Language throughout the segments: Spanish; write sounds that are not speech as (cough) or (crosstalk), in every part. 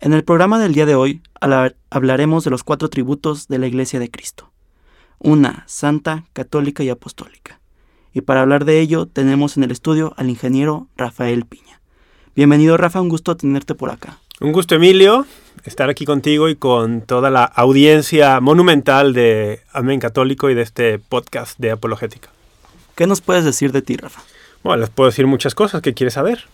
En el programa del día de hoy hablaremos de los cuatro tributos de la Iglesia de Cristo. Una, santa, católica y apostólica. Y para hablar de ello tenemos en el estudio al ingeniero Rafael Piña. Bienvenido Rafa, un gusto tenerte por acá. Un gusto Emilio, estar aquí contigo y con toda la audiencia monumental de Amén Católico y de este podcast de apologética. ¿Qué nos puedes decir de ti, Rafa? Bueno, les puedo decir muchas cosas que quieres saber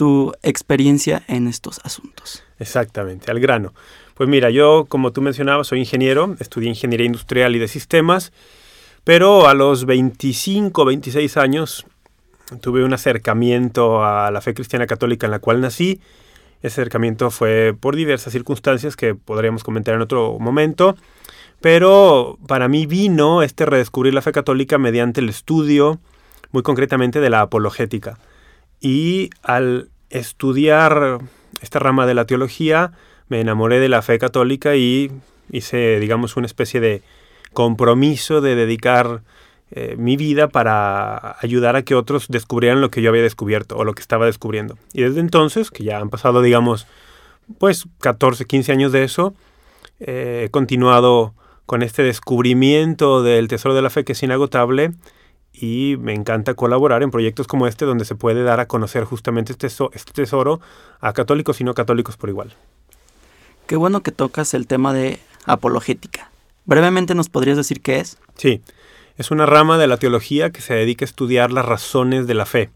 tu experiencia en estos asuntos. Exactamente, al grano. Pues mira, yo, como tú mencionabas, soy ingeniero, estudié ingeniería industrial y de sistemas, pero a los 25, 26 años tuve un acercamiento a la fe cristiana católica en la cual nací. Ese acercamiento fue por diversas circunstancias que podríamos comentar en otro momento, pero para mí vino este redescubrir la fe católica mediante el estudio, muy concretamente de la apologética. Y al estudiar esta rama de la teología, me enamoré de la fe católica y hice, digamos, una especie de compromiso de dedicar eh, mi vida para ayudar a que otros descubrieran lo que yo había descubierto o lo que estaba descubriendo. Y desde entonces, que ya han pasado, digamos, pues 14, 15 años de eso, eh, he continuado con este descubrimiento del tesoro de la fe que es inagotable y me encanta colaborar en proyectos como este donde se puede dar a conocer justamente este, este tesoro a católicos y no católicos por igual. Qué bueno que tocas el tema de apologética. Brevemente nos podrías decir qué es. Sí, es una rama de la teología que se dedica a estudiar las razones de la fe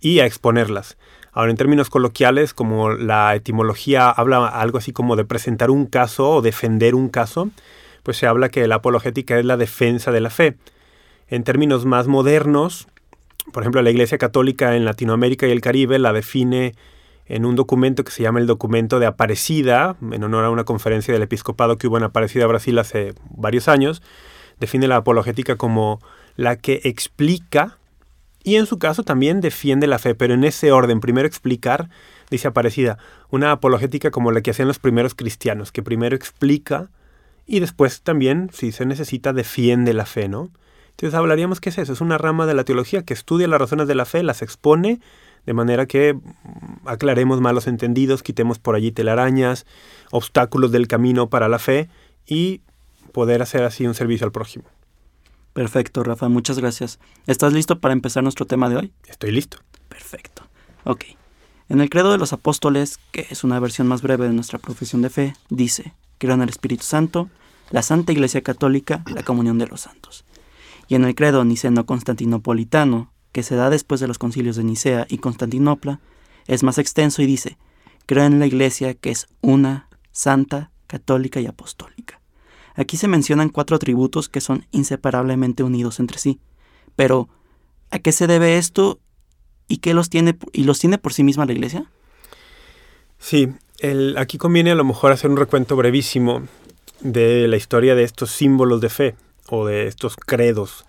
y a exponerlas. Ahora, en términos coloquiales, como la etimología habla algo así como de presentar un caso o defender un caso, pues se habla que la apologética es la defensa de la fe en términos más modernos, por ejemplo, la Iglesia Católica en Latinoamérica y el Caribe la define en un documento que se llama el documento de Aparecida, en honor a una conferencia del episcopado que hubo en Aparecida, Brasil, hace varios años, define la apologética como la que explica y en su caso también defiende la fe, pero en ese orden, primero explicar, dice Aparecida, una apologética como la que hacían los primeros cristianos, que primero explica y después también, si se necesita, defiende la fe, ¿no? Entonces hablaríamos que es eso, es una rama de la teología que estudia las razones de la fe, las expone, de manera que mm, aclaremos malos entendidos, quitemos por allí telarañas, obstáculos del camino para la fe y poder hacer así un servicio al prójimo. Perfecto, Rafa, muchas gracias. ¿Estás listo para empezar nuestro tema de hoy? Estoy listo. Perfecto. Ok. En el Credo de los Apóstoles, que es una versión más breve de nuestra profesión de fe, dice, creo en el Espíritu Santo, la Santa Iglesia Católica, la comunión de los santos y en el credo niceno-constantinopolitano, que se da después de los concilios de Nicea y Constantinopla, es más extenso y dice, creo en la Iglesia que es una, santa, católica y apostólica. Aquí se mencionan cuatro atributos que son inseparablemente unidos entre sí. Pero, ¿a qué se debe esto y qué los tiene y los tiene por sí misma la Iglesia? Sí, aquí conviene a lo mejor hacer un recuento brevísimo de la historia de estos símbolos de fe o de estos credos.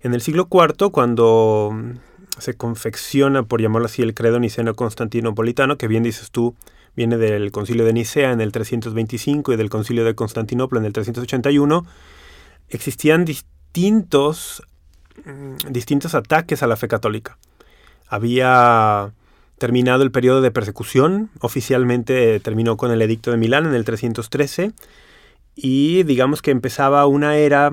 En el siglo IV, cuando se confecciona, por llamarlo así, el credo niceno-constantinopolitano, que bien dices tú, viene del concilio de Nicea en el 325 y del concilio de Constantinopla en el 381, existían distintos, mm, distintos ataques a la fe católica. Había terminado el periodo de persecución, oficialmente terminó con el edicto de Milán en el 313, y digamos que empezaba una era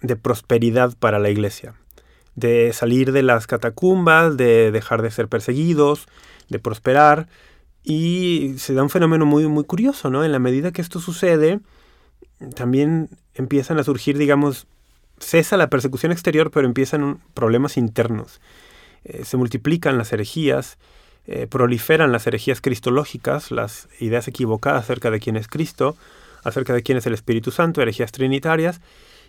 de prosperidad para la iglesia, de salir de las catacumbas, de dejar de ser perseguidos, de prosperar, y se da un fenómeno muy, muy curioso, ¿no? En la medida que esto sucede, también empiezan a surgir, digamos, cesa la persecución exterior, pero empiezan problemas internos. Eh, se multiplican las herejías, eh, proliferan las herejías cristológicas, las ideas equivocadas acerca de quién es Cristo, acerca de quién es el Espíritu Santo, herejías trinitarias,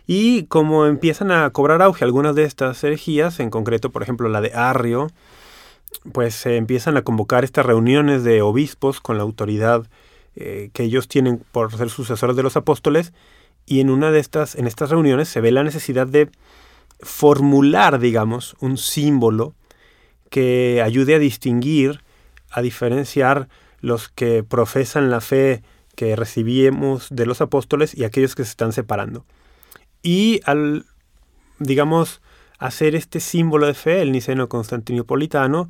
y como empiezan a cobrar auge algunas de estas herejías, en concreto, por ejemplo, la de Arrio, pues se empiezan a convocar estas reuniones de obispos con la autoridad eh, que ellos tienen por ser sucesores de los apóstoles y en una de estas, en estas reuniones se ve la necesidad de formular, digamos, un símbolo que ayude a distinguir, a diferenciar los que profesan la fe que recibimos de los apóstoles y aquellos que se están separando. Y al, digamos, hacer este símbolo de fe, el niceno constantinopolitano,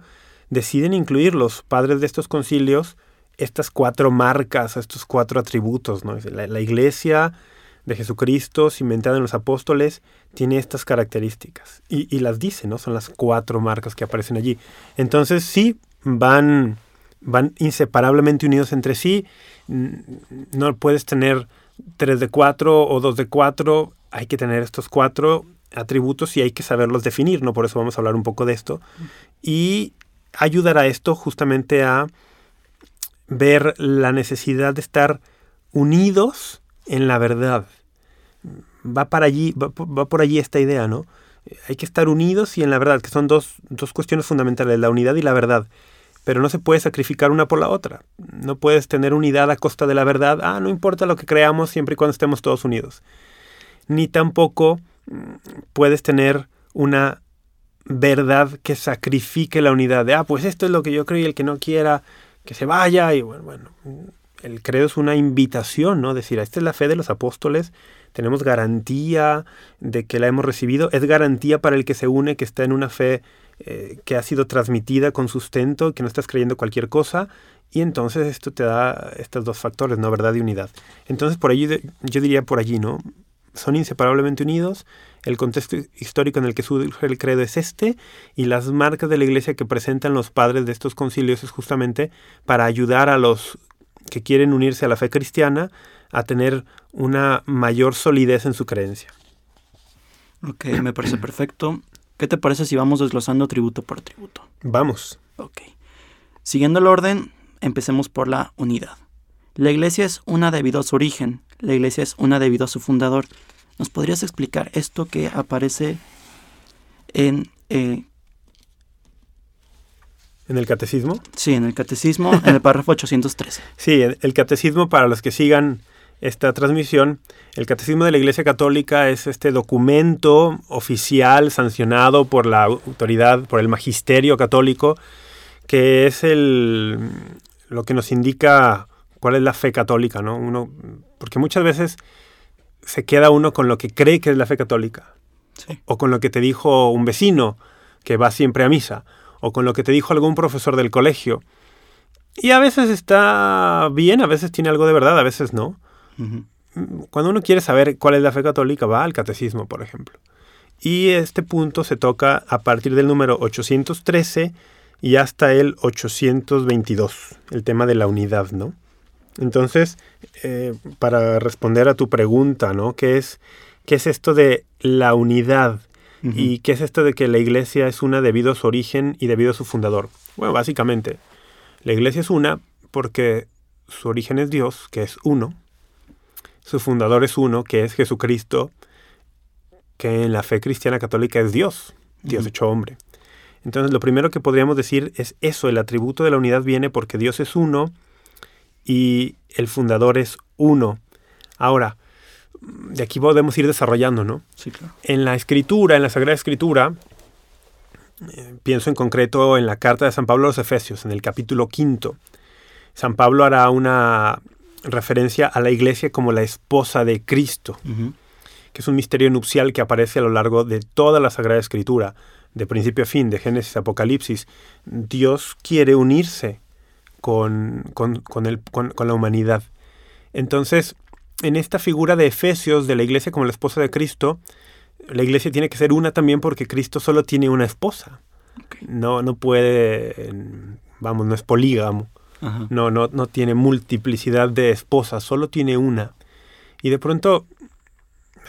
deciden incluir los padres de estos concilios estas cuatro marcas, estos cuatro atributos. ¿no? La, la iglesia de Jesucristo, cimentada en los apóstoles, tiene estas características. Y, y, las dice, ¿no? Son las cuatro marcas que aparecen allí. Entonces sí, van, van inseparablemente unidos entre sí. No puedes tener tres de cuatro o dos de cuatro. Hay que tener estos cuatro atributos y hay que saberlos definir, ¿no? Por eso vamos a hablar un poco de esto. Y ayudará esto justamente a ver la necesidad de estar unidos en la verdad. Va para allí, va, por allí esta idea, ¿no? Hay que estar unidos y en la verdad, que son dos, dos cuestiones fundamentales, la unidad y la verdad. Pero no se puede sacrificar una por la otra. No puedes tener unidad a costa de la verdad. Ah, no importa lo que creamos siempre y cuando estemos todos unidos. Ni tampoco puedes tener una verdad que sacrifique la unidad. De, ah, pues esto es lo que yo creo y el que no quiera que se vaya. Y bueno, bueno, el credo es una invitación, ¿no? Decir, esta es la fe de los apóstoles, tenemos garantía de que la hemos recibido, es garantía para el que se une, que está en una fe eh, que ha sido transmitida con sustento, que no estás creyendo cualquier cosa, y entonces esto te da estos dos factores, ¿no? Verdad y unidad. Entonces, por allí, yo diría por allí, ¿no? Son inseparablemente unidos, el contexto histórico en el que surge el credo es este, y las marcas de la iglesia que presentan los padres de estos concilios es justamente para ayudar a los que quieren unirse a la fe cristiana a tener una mayor solidez en su creencia. Ok, me parece perfecto. ¿Qué te parece si vamos desglosando tributo por tributo? Vamos. Ok. Siguiendo el orden, empecemos por la unidad. La iglesia es una debido a su origen, la iglesia es una debido a su fundador. ¿Nos podrías explicar esto que aparece en... Eh, ¿En el catecismo? Sí, en el catecismo, en el párrafo 813. Sí, el catecismo, para los que sigan esta transmisión, el catecismo de la Iglesia Católica es este documento oficial sancionado por la autoridad, por el magisterio católico, que es el, lo que nos indica cuál es la fe católica, ¿no? Uno, porque muchas veces se queda uno con lo que cree que es la fe católica, Sí. o con lo que te dijo un vecino que va siempre a misa, o con lo que te dijo algún profesor del colegio. Y a veces está bien, a veces tiene algo de verdad, a veces no. Cuando uno quiere saber cuál es la fe católica, va al catecismo, por ejemplo. Y este punto se toca a partir del número 813 y hasta el 822, el tema de la unidad, ¿no? Entonces, eh, para responder a tu pregunta, ¿no? ¿Qué es, ¿Qué es esto de la unidad? ¿Y qué es esto de que la iglesia es una debido a su origen y debido a su fundador? Bueno, básicamente, la iglesia es una porque su origen es Dios, que es uno. Su fundador es uno, que es Jesucristo, que en la fe cristiana católica es Dios, Dios hecho hombre. Entonces, lo primero que podríamos decir es eso, el atributo de la unidad viene porque Dios es uno y el fundador es uno. Ahora, de aquí podemos ir desarrollando, ¿no? Sí, claro. En la escritura, en la Sagrada Escritura, eh, pienso en concreto en la carta de San Pablo a los Efesios, en el capítulo quinto. San Pablo hará una referencia a la iglesia como la esposa de Cristo, que es un misterio nupcial que aparece a lo largo de toda la Sagrada Escritura, de principio a fin, de Génesis a Apocalipsis. Dios quiere unirse con, con, con el- con- con la humanidad. Entonces, en esta figura de Efesios, de la iglesia como la esposa de Cristo, la iglesia tiene que ser una también porque Cristo solo tiene una esposa. No, no puede, vamos, no es polígamo. Ajá. No, no, no tiene multiplicidad de esposas, solo tiene una. Y de pronto,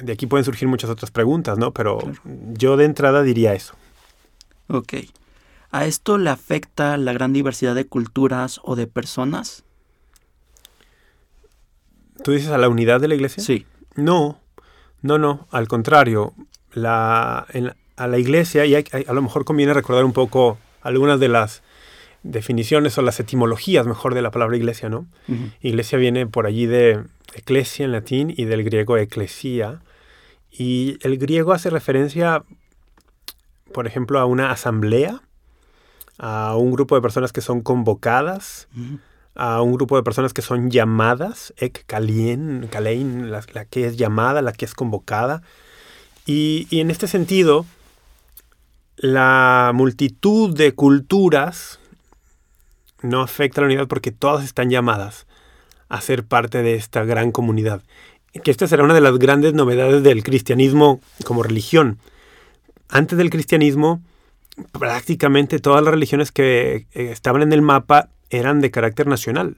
de aquí pueden surgir muchas otras preguntas, ¿no? Pero Claro. yo de entrada diría eso. Ok. ¿A esto le afecta la gran diversidad de culturas o de personas? ¿Tú dices a la unidad de la iglesia? Sí. No, no, no, al contrario. La, en a la iglesia, y hay- a lo mejor conviene recordar un poco algunas de las definiciones o las etimologías, mejor, de la palabra iglesia, ¿no? Iglesia viene por allí de eclesia en latín y del griego eclesia. Y el griego hace referencia, por ejemplo, a una asamblea, a un grupo de personas que son convocadas, a un grupo de personas que son llamadas, ek kalien, kalein, la, que es llamada, la que es convocada. Y, y en este sentido, la multitud de culturas no afecta a la unidad porque todas están llamadas a ser parte de esta gran comunidad. Que esta será una de las grandes novedades del cristianismo como religión. Antes del cristianismo, prácticamente todas las religiones que eh, estaban en el mapa eran de carácter nacional.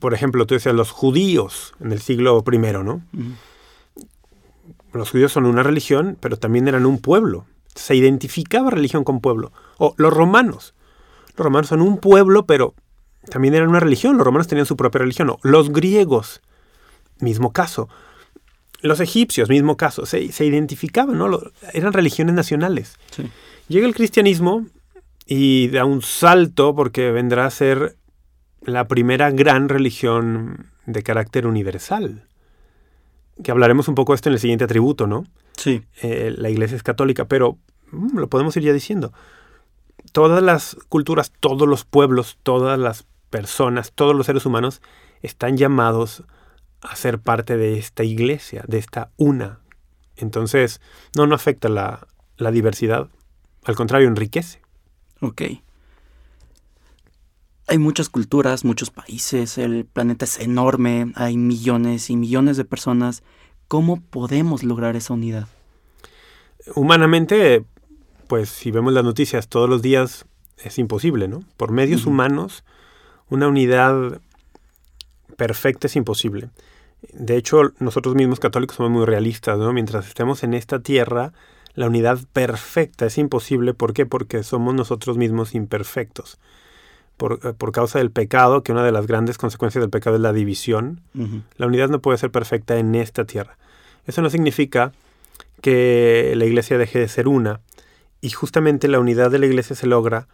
Por ejemplo, tú decías los judíos en el siglo I, ¿no? Los judíos son una religión, pero también eran un pueblo. Se identificaba religión con pueblo. O los romanos. Los romanos son un pueblo, pero también eran una religión. Los romanos tenían su propia religión. Los griegos, mismo caso. Los egipcios, mismo caso. Se, identificaban, ¿no? Eran religiones nacionales. Llega el cristianismo y da un salto porque vendrá a ser la primera gran religión de carácter universal. Que hablaremos un poco de esto en el siguiente atributo, ¿no? Sí. Eh, la iglesia es católica, pero mm, lo podemos ir ya diciendo. Todas las culturas, todos los pueblos, todas las personas, todos los seres humanos están llamados a ser parte de esta iglesia, de esta una. Entonces, no, no afecta la, la diversidad, al contrario, enriquece. Ok. Hay muchas culturas, muchos países, el planeta es enorme, hay millones y millones de personas. ¿Cómo podemos lograr esa unidad? Humanamente, pues si vemos las noticias todos los días, es imposible, ¿no? Por medios humanos, una unidad perfecta es imposible. De hecho, nosotros mismos católicos somos muy realistas, ¿no? Mientras estemos en esta tierra, la unidad perfecta es imposible. ¿Por qué? Porque somos nosotros mismos imperfectos. Por, eh, causa del pecado, que una de las grandes consecuencias del pecado es la división, la unidad no puede ser perfecta en esta tierra. Eso no significa que la iglesia deje de ser una. Y justamente la unidad de la iglesia se logra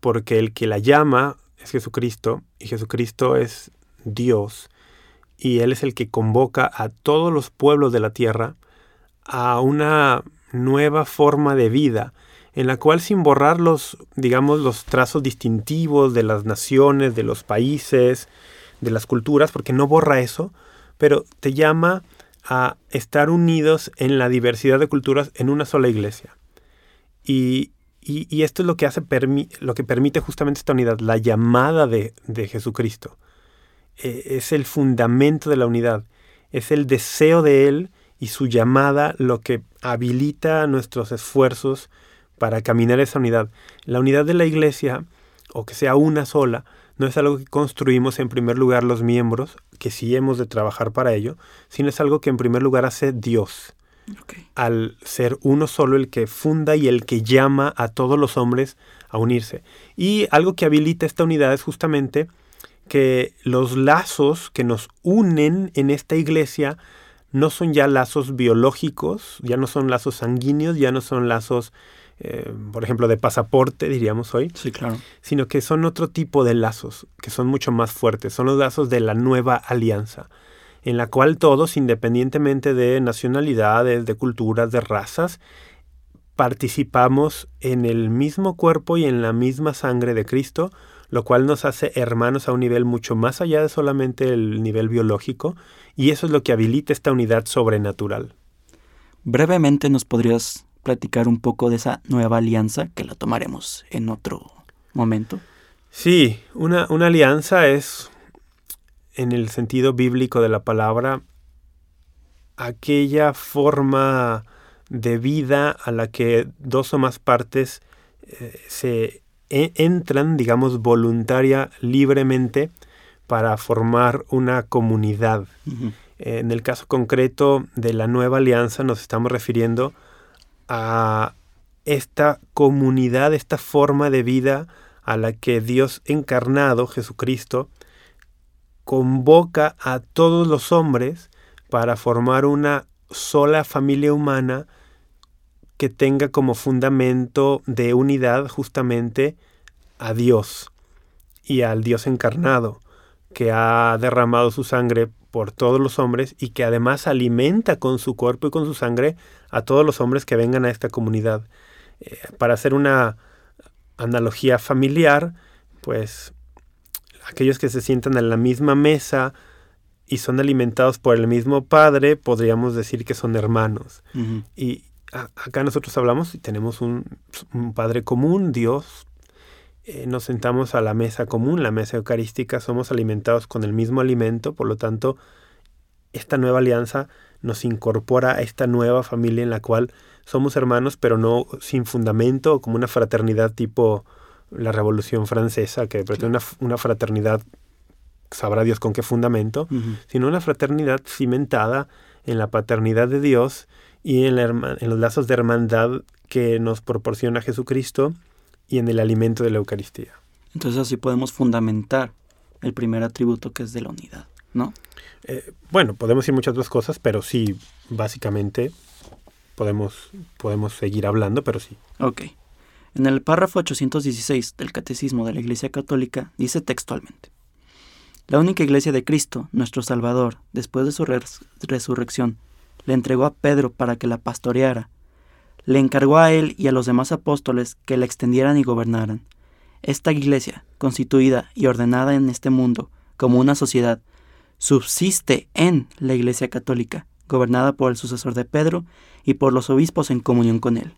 porque el que la llama es Jesucristo y Jesucristo es Dios y Él es el que convoca a todos los pueblos de la tierra a una nueva forma de vida en la cual sin borrar los, digamos, los trazos distintivos de las naciones, de los países, de las culturas, porque no borra eso, pero te llama a estar unidos en la diversidad de culturas en una sola iglesia. Y, esto es lo que, hace, lo que permite justamente esta unidad, la llamada de, de Jesucristo. E, es el fundamento de la unidad, es el deseo de Él y su llamada lo que habilita nuestros esfuerzos para caminar esa unidad. La unidad de la iglesia, o que sea una sola, no es algo que construimos en primer lugar los miembros, que sí hemos de trabajar para ello, sino es algo que en primer lugar hace Dios. Al ser uno solo el que funda y el que llama a todos los hombres a unirse. Y algo que habilita esta unidad es justamente que los lazos que nos unen en esta iglesia no son ya lazos biológicos, ya no son lazos sanguíneos, ya no son lazos, eh, por ejemplo, de pasaporte, diríamos hoy. Sí, claro. Sino que son otro tipo de lazos, que son mucho más fuertes. Son los lazos de la nueva alianza, en la cual todos, independientemente de nacionalidades, de culturas, de razas, participamos en el mismo cuerpo y en la misma sangre de Cristo, lo cual nos hace hermanos a un nivel mucho más allá de solamente el nivel biológico, y eso es lo que habilita esta unidad sobrenatural. Brevemente nos podrías platicar un poco de esa nueva alianza que la tomaremos en otro momento. Sí, una, una alianza es, en el sentido bíblico de la palabra, aquella forma de vida a la que dos o más partes eh, se e, entran, digamos, voluntaria, libremente, para formar una comunidad. En el caso concreto de la nueva alianza nos estamos refiriendo a esta comunidad, esta forma de vida a la que Dios encarnado, Jesucristo, convoca a todos los hombres para formar una sola familia humana que tenga como fundamento de unidad justamente a Dios y al Dios encarnado, que ha derramado su sangre por todos los hombres y que además alimenta con su cuerpo y con su sangre a todos los hombres que vengan a esta comunidad. Eh, para hacer una analogía familiar, pues aquellos que se sientan en la misma mesa y son alimentados por el mismo Padre, podríamos decir que son hermanos. Y acá nosotros hablamos y tenemos un, Padre común, Dios. Eh, nos sentamos a la mesa común, la mesa eucarística, somos alimentados con el mismo alimento, por lo tanto, esta nueva alianza nos incorpora a esta nueva familia en la cual somos hermanos, pero no sin fundamento, como una fraternidad tipo la Revolución Francesa, que pretende una, una fraternidad, sabrá Dios con qué fundamento, sino una fraternidad cimentada en la paternidad de Dios y en, en los lazos de hermandad que nos proporciona Jesucristo y en el alimento de la Eucaristía. Entonces así podemos fundamentar el primer atributo que es de la unidad, ¿no? Eh, bueno, podemos decir muchas otras cosas, pero sí, básicamente podemos, podemos seguir hablando, pero sí. Ok. En el párrafo 816 del Catecismo de la Iglesia Católica dice textualmente, La única Iglesia de Cristo, nuestro Salvador, después de su resurrección, le entregó a Pedro para que la pastoreara. Le encargó a él y a los demás apóstoles que la extendieran y gobernaran. Esta Iglesia, constituida y ordenada en este mundo como una sociedad, subsiste en la Iglesia Católica, gobernada por el sucesor de Pedro y por los obispos en comunión con él.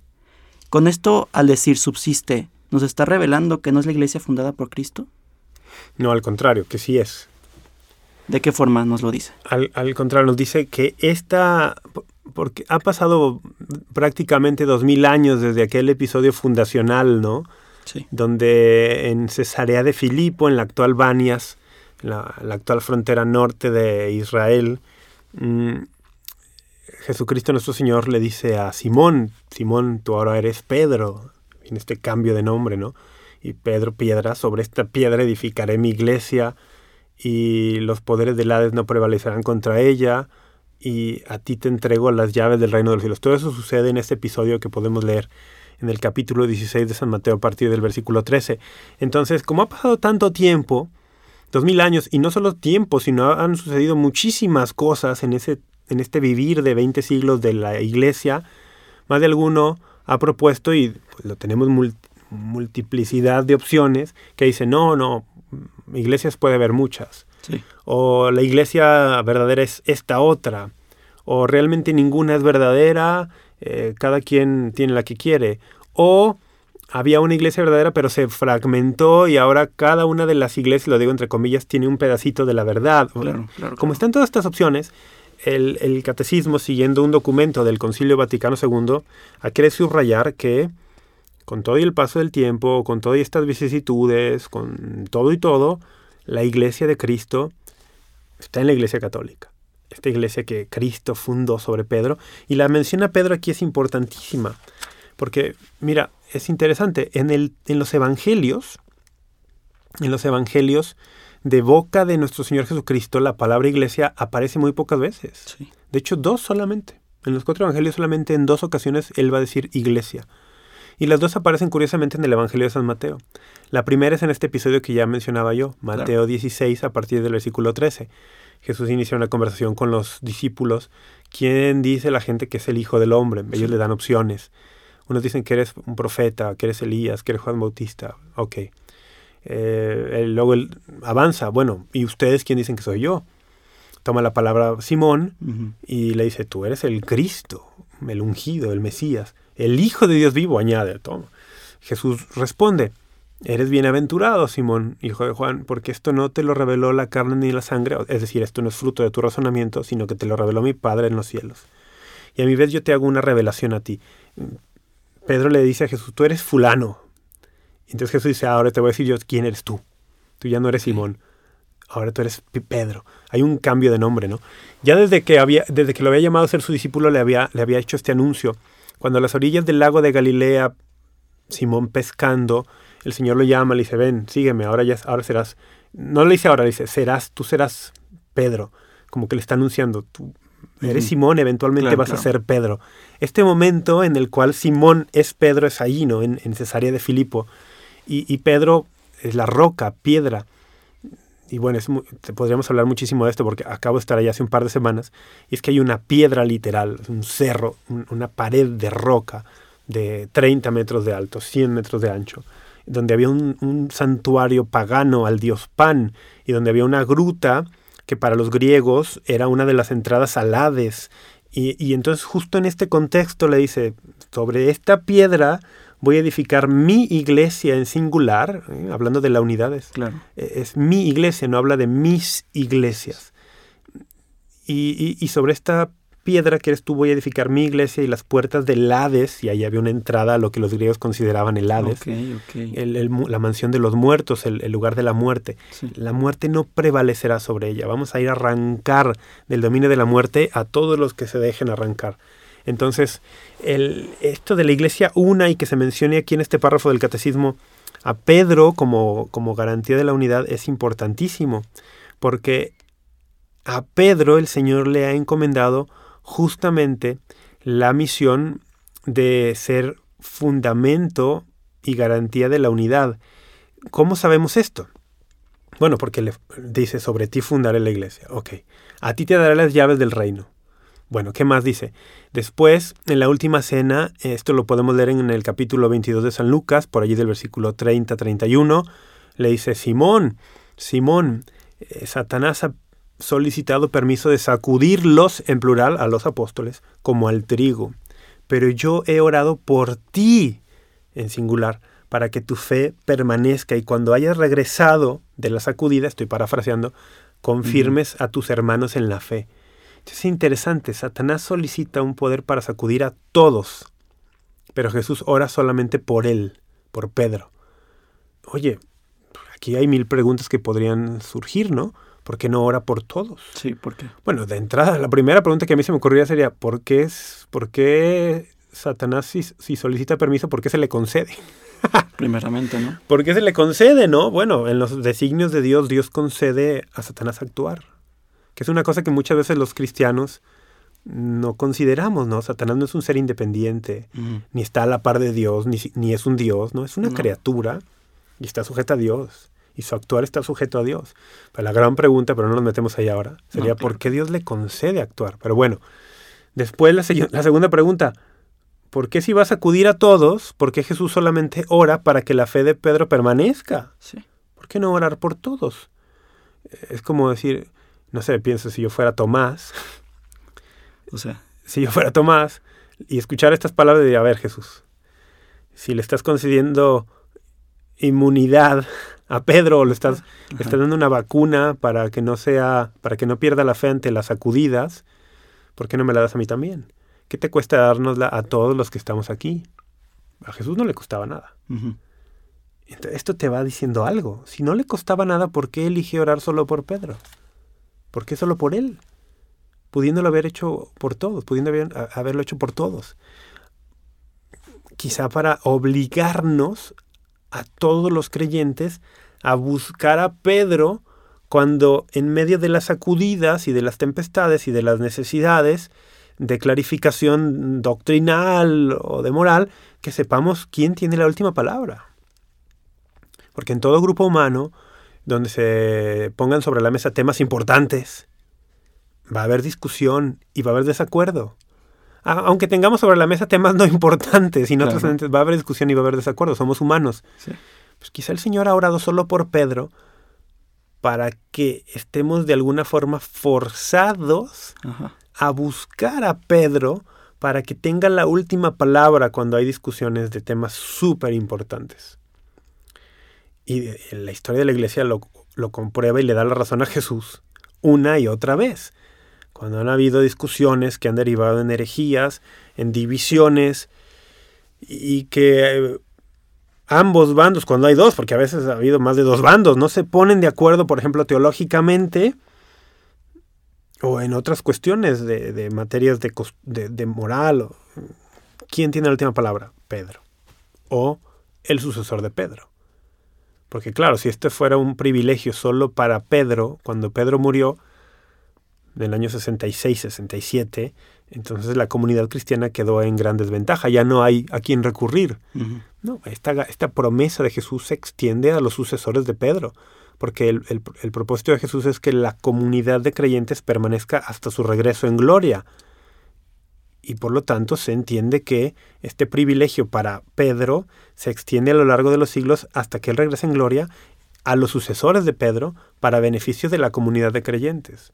Con esto, al decir subsiste, ¿nos está revelando que no es la iglesia fundada por Cristo? No, al contrario, que sí es. ¿De qué forma nos lo dice? Al, contrario, nos dice que esta, porque ha pasado prácticamente dos mil años desde aquel episodio fundacional, ¿no? Sí. Donde en Cesarea de Filipo, en la actual Banias, la, la actual frontera norte de Israel, mm, Jesucristo nuestro Señor le dice a Simón, Simón, tú ahora eres Pedro, en este cambio de nombre, ¿no? Y Pedro piedra, sobre esta piedra edificaré mi iglesia y los poderes del Hades no prevalecerán contra ella y a ti te entrego las llaves del reino de los cielos. Todo eso sucede en este episodio que podemos leer en el capítulo 16 de San Mateo a partir del versículo 13. Entonces, como ha pasado tanto tiempo, dos mil años, y no solo tiempo, sino han sucedido muchísimas cosas en ese en este vivir de 20 siglos de la iglesia, más de alguno ha propuesto, y pues, lo tenemos multiplicidad de opciones, que dice, no, no, iglesias puede haber muchas. O la iglesia verdadera es esta otra. O realmente ninguna es verdadera, eh, cada quien tiene la que quiere. O había una iglesia verdadera, pero se fragmentó y ahora cada una de las iglesias, lo digo entre comillas, tiene un pedacito de la verdad. Como están todas estas opciones, el, catecismo, siguiendo un documento del Concilio Vaticano II, quiere subrayar que con todo y el paso del tiempo, con todas estas vicisitudes, con todo y todo, la iglesia de Cristo está en la iglesia católica. Esta iglesia que Cristo fundó sobre Pedro. Y la mención a Pedro aquí es importantísima. Porque, mira, es interesante. En, los evangelios, en los evangelios, de boca de nuestro Señor Jesucristo, la palabra iglesia aparece muy pocas veces. De hecho, dos solamente. En los cuatro evangelios solamente en dos ocasiones Él va a decir iglesia. Y las dos aparecen curiosamente en el Evangelio de San Mateo. La primera es en este episodio que ya mencionaba yo, Mateo 16, a partir del versículo 13. Jesús inicia una conversación con los discípulos. ¿Quién dice la gente que es el Hijo del Hombre? Ellos le dan opciones. Unos dicen que eres un profeta, que eres Elías, que eres Juan Bautista. Ok. Eh, luego él avanza, bueno, ¿y ustedes quién dicen que soy yo? Toma la palabra Simón y le dice, tú eres el Cristo, el ungido, el Mesías, el Hijo de Dios vivo, añade. Toma. Jesús responde, eres bienaventurado, Simón, hijo de Juan, porque esto no te lo reveló la carne ni la sangre, es decir, esto no es fruto de tu razonamiento, sino que te lo reveló mi Padre en los cielos. Y a mi vez yo te hago una revelación a ti. Pedro le dice a Jesús, tú eres fulano, entonces Jesús dice, ahora te voy a decir yo quién eres tú. Tú ya no eres Simón, ahora tú eres Pedro. Hay un cambio de nombre, ¿no? Ya desde que, había, desde que lo había llamado a ser su discípulo le había, le había hecho este anuncio. Cuando a las orillas del lago de Galilea, Simón pescando, el Señor lo llama, le dice, ven, sígueme, ahora, ya, ahora serás... No le dice ahora, le dice, serás, tú serás Pedro. Como que le está anunciando, tú Eres Simón, eventualmente vas a ser Pedro. Este momento en el cual Simón es Pedro es ahí, ¿no? En, Cesarea de Filipo. Y, Pedro es la roca, piedra. Y bueno, es podríamos hablar muchísimo de esto porque acabo de estar allá hace un par de semanas. Y es que hay una piedra literal, un cerro, una pared de roca de 30 metros de alto, 100 metros de ancho, donde había un, santuario pagano al dios Pan y donde había una gruta que para los griegos era una de las entradas al Hades. Y, entonces justo en este contexto le dice, sobre esta piedra voy a edificar mi iglesia en singular, ¿eh? hablando de la unidad, es, e, es, mi iglesia, no habla de mis iglesias. Y, y, sobre esta piedra que eres tú voy a edificar mi iglesia y las puertas del Hades, y ahí había una entrada a lo que los griegos consideraban el Hades, la mansión de los muertos, el, lugar de la muerte. La muerte no prevalecerá sobre ella. Vamos a ir a arrancar del dominio de la muerte a todos los que se dejen arrancar. Entonces, el, esto de la iglesia una y que se mencione aquí en este párrafo del catecismo a Pedro como, como garantía de la unidad es importantísimo, porque a Pedro el Señor le ha encomendado justamente la misión de ser fundamento y garantía de la unidad. ¿Cómo sabemos esto? Bueno, porque le dice, sobre ti fundaré la iglesia. Ok, a ti te daré las llaves del reino. Bueno, ¿qué más dice? Después, en la última cena, esto lo podemos leer en el capítulo 22 de San Lucas, por allí del versículo 30-31, le dice, Simón, Simón, eh, Satanás ha solicitado permiso de sacudirlos, en plural, a los apóstoles, como al trigo. Pero yo he orado por ti, en singular, para que tu fe permanezca y cuando hayas regresado de la sacudida, estoy parafraseando, confirmes a tus hermanos en la fe. Es interesante, Satanás solicita un poder para sacudir a todos, pero Jesús ora solamente por él, por Pedro. Oye, aquí hay mil preguntas que podrían surgir, ¿no? ¿por qué no ora por todos? Sí, ¿por qué? Bueno, de entrada, la primera pregunta que a mí se me ocurría sería, ¿por qué, es, por qué Satanás si, solicita permiso, por qué se le concede? (laughs) Primeramente, ¿no? ¿Por qué se le concede, no? Bueno, en los designios de Dios, Dios concede a Satanás actuar, que es una cosa que muchas veces los cristianos no consideramos, ¿no? Satanás no es un ser independiente, ni está a la par de Dios, ni, ni es un Dios, ¿no? Es una criatura y está sujeta a Dios y su actuar está sujeto a Dios. Pero la gran pregunta, pero no nos metemos ahí ahora, sería ¿por qué Dios le concede actuar? Pero bueno, después la, la segunda pregunta, ¿por qué si vas a acudir a todos, por qué Jesús solamente ora para que la fe de Pedro permanezca? Sí. ¿Por qué no orar por todos? Es como decir, no sé, pienso si yo fuera Tomás. (laughs) O sea. Si yo fuera Tomás y escuchar estas palabras de, a ver Jesús, si le estás concediendo inmunidad (laughs) a Pedro o le estás, dando una vacuna para que no sea, para que no pierda la fe ante las sacudidas, ¿por qué no me la das a mí también? ¿Qué te cuesta dárnosla a todos los que estamos aquí? A Jesús no le costaba nada. esto te va diciendo algo. Si no le costaba nada, ¿por qué eligió orar solo por Pedro? ¿Por qué solo por él? Pudiéndolo haber hecho por todos, pudiendo haberlo hecho por todos. Quizá para obligarnos a todos los creyentes a buscar a Pedro cuando en medio de las sacudidas y de las tempestades y de las necesidades de clarificación doctrinal o de moral, que sepamos quién tiene la última palabra. Porque en todo grupo humano, donde se pongan sobre la mesa temas importantes, va a haber discusión y va a haber desacuerdo aunque tengamos sobre la mesa temas no (laughs) importantes y no trascendentes, va a haber discusión y va a haber desacuerdo, somos humanos. Pues quizá el Señor ha orado solo por Pedro para que estemos de alguna forma forzados a buscar a Pedro para que tenga la última palabra cuando hay discusiones de temas súper importantes. Y la historia de la iglesia lo, lo comprueba y le da la razón a Jesús una y otra vez cuando han habido discusiones que han derivado en herejías, en divisiones, y que eh, ambos bandos, cuando hay dos, porque a veces ha habido más de dos bandos, no se ponen de acuerdo, por ejemplo, teológicamente, o en otras cuestiones de, materias de, de moral. ¿Quién tiene la última palabra? Pedro. O el sucesor de Pedro. Porque claro, si este fuera un privilegio solo para Pedro, cuando Pedro murió, del año 66-67, entonces la comunidad cristiana quedó en gran desventaja, ya no hay a quien recurrir. No, esta, esta promesa de Jesús se extiende a los sucesores de Pedro, porque el, el, propósito de Jesús es que la comunidad de creyentes permanezca hasta su regreso en gloria. Y por lo tanto se entiende que este privilegio para Pedro se extiende a lo largo de los siglos hasta que él regrese en gloria a los sucesores de Pedro para beneficio de la comunidad de creyentes.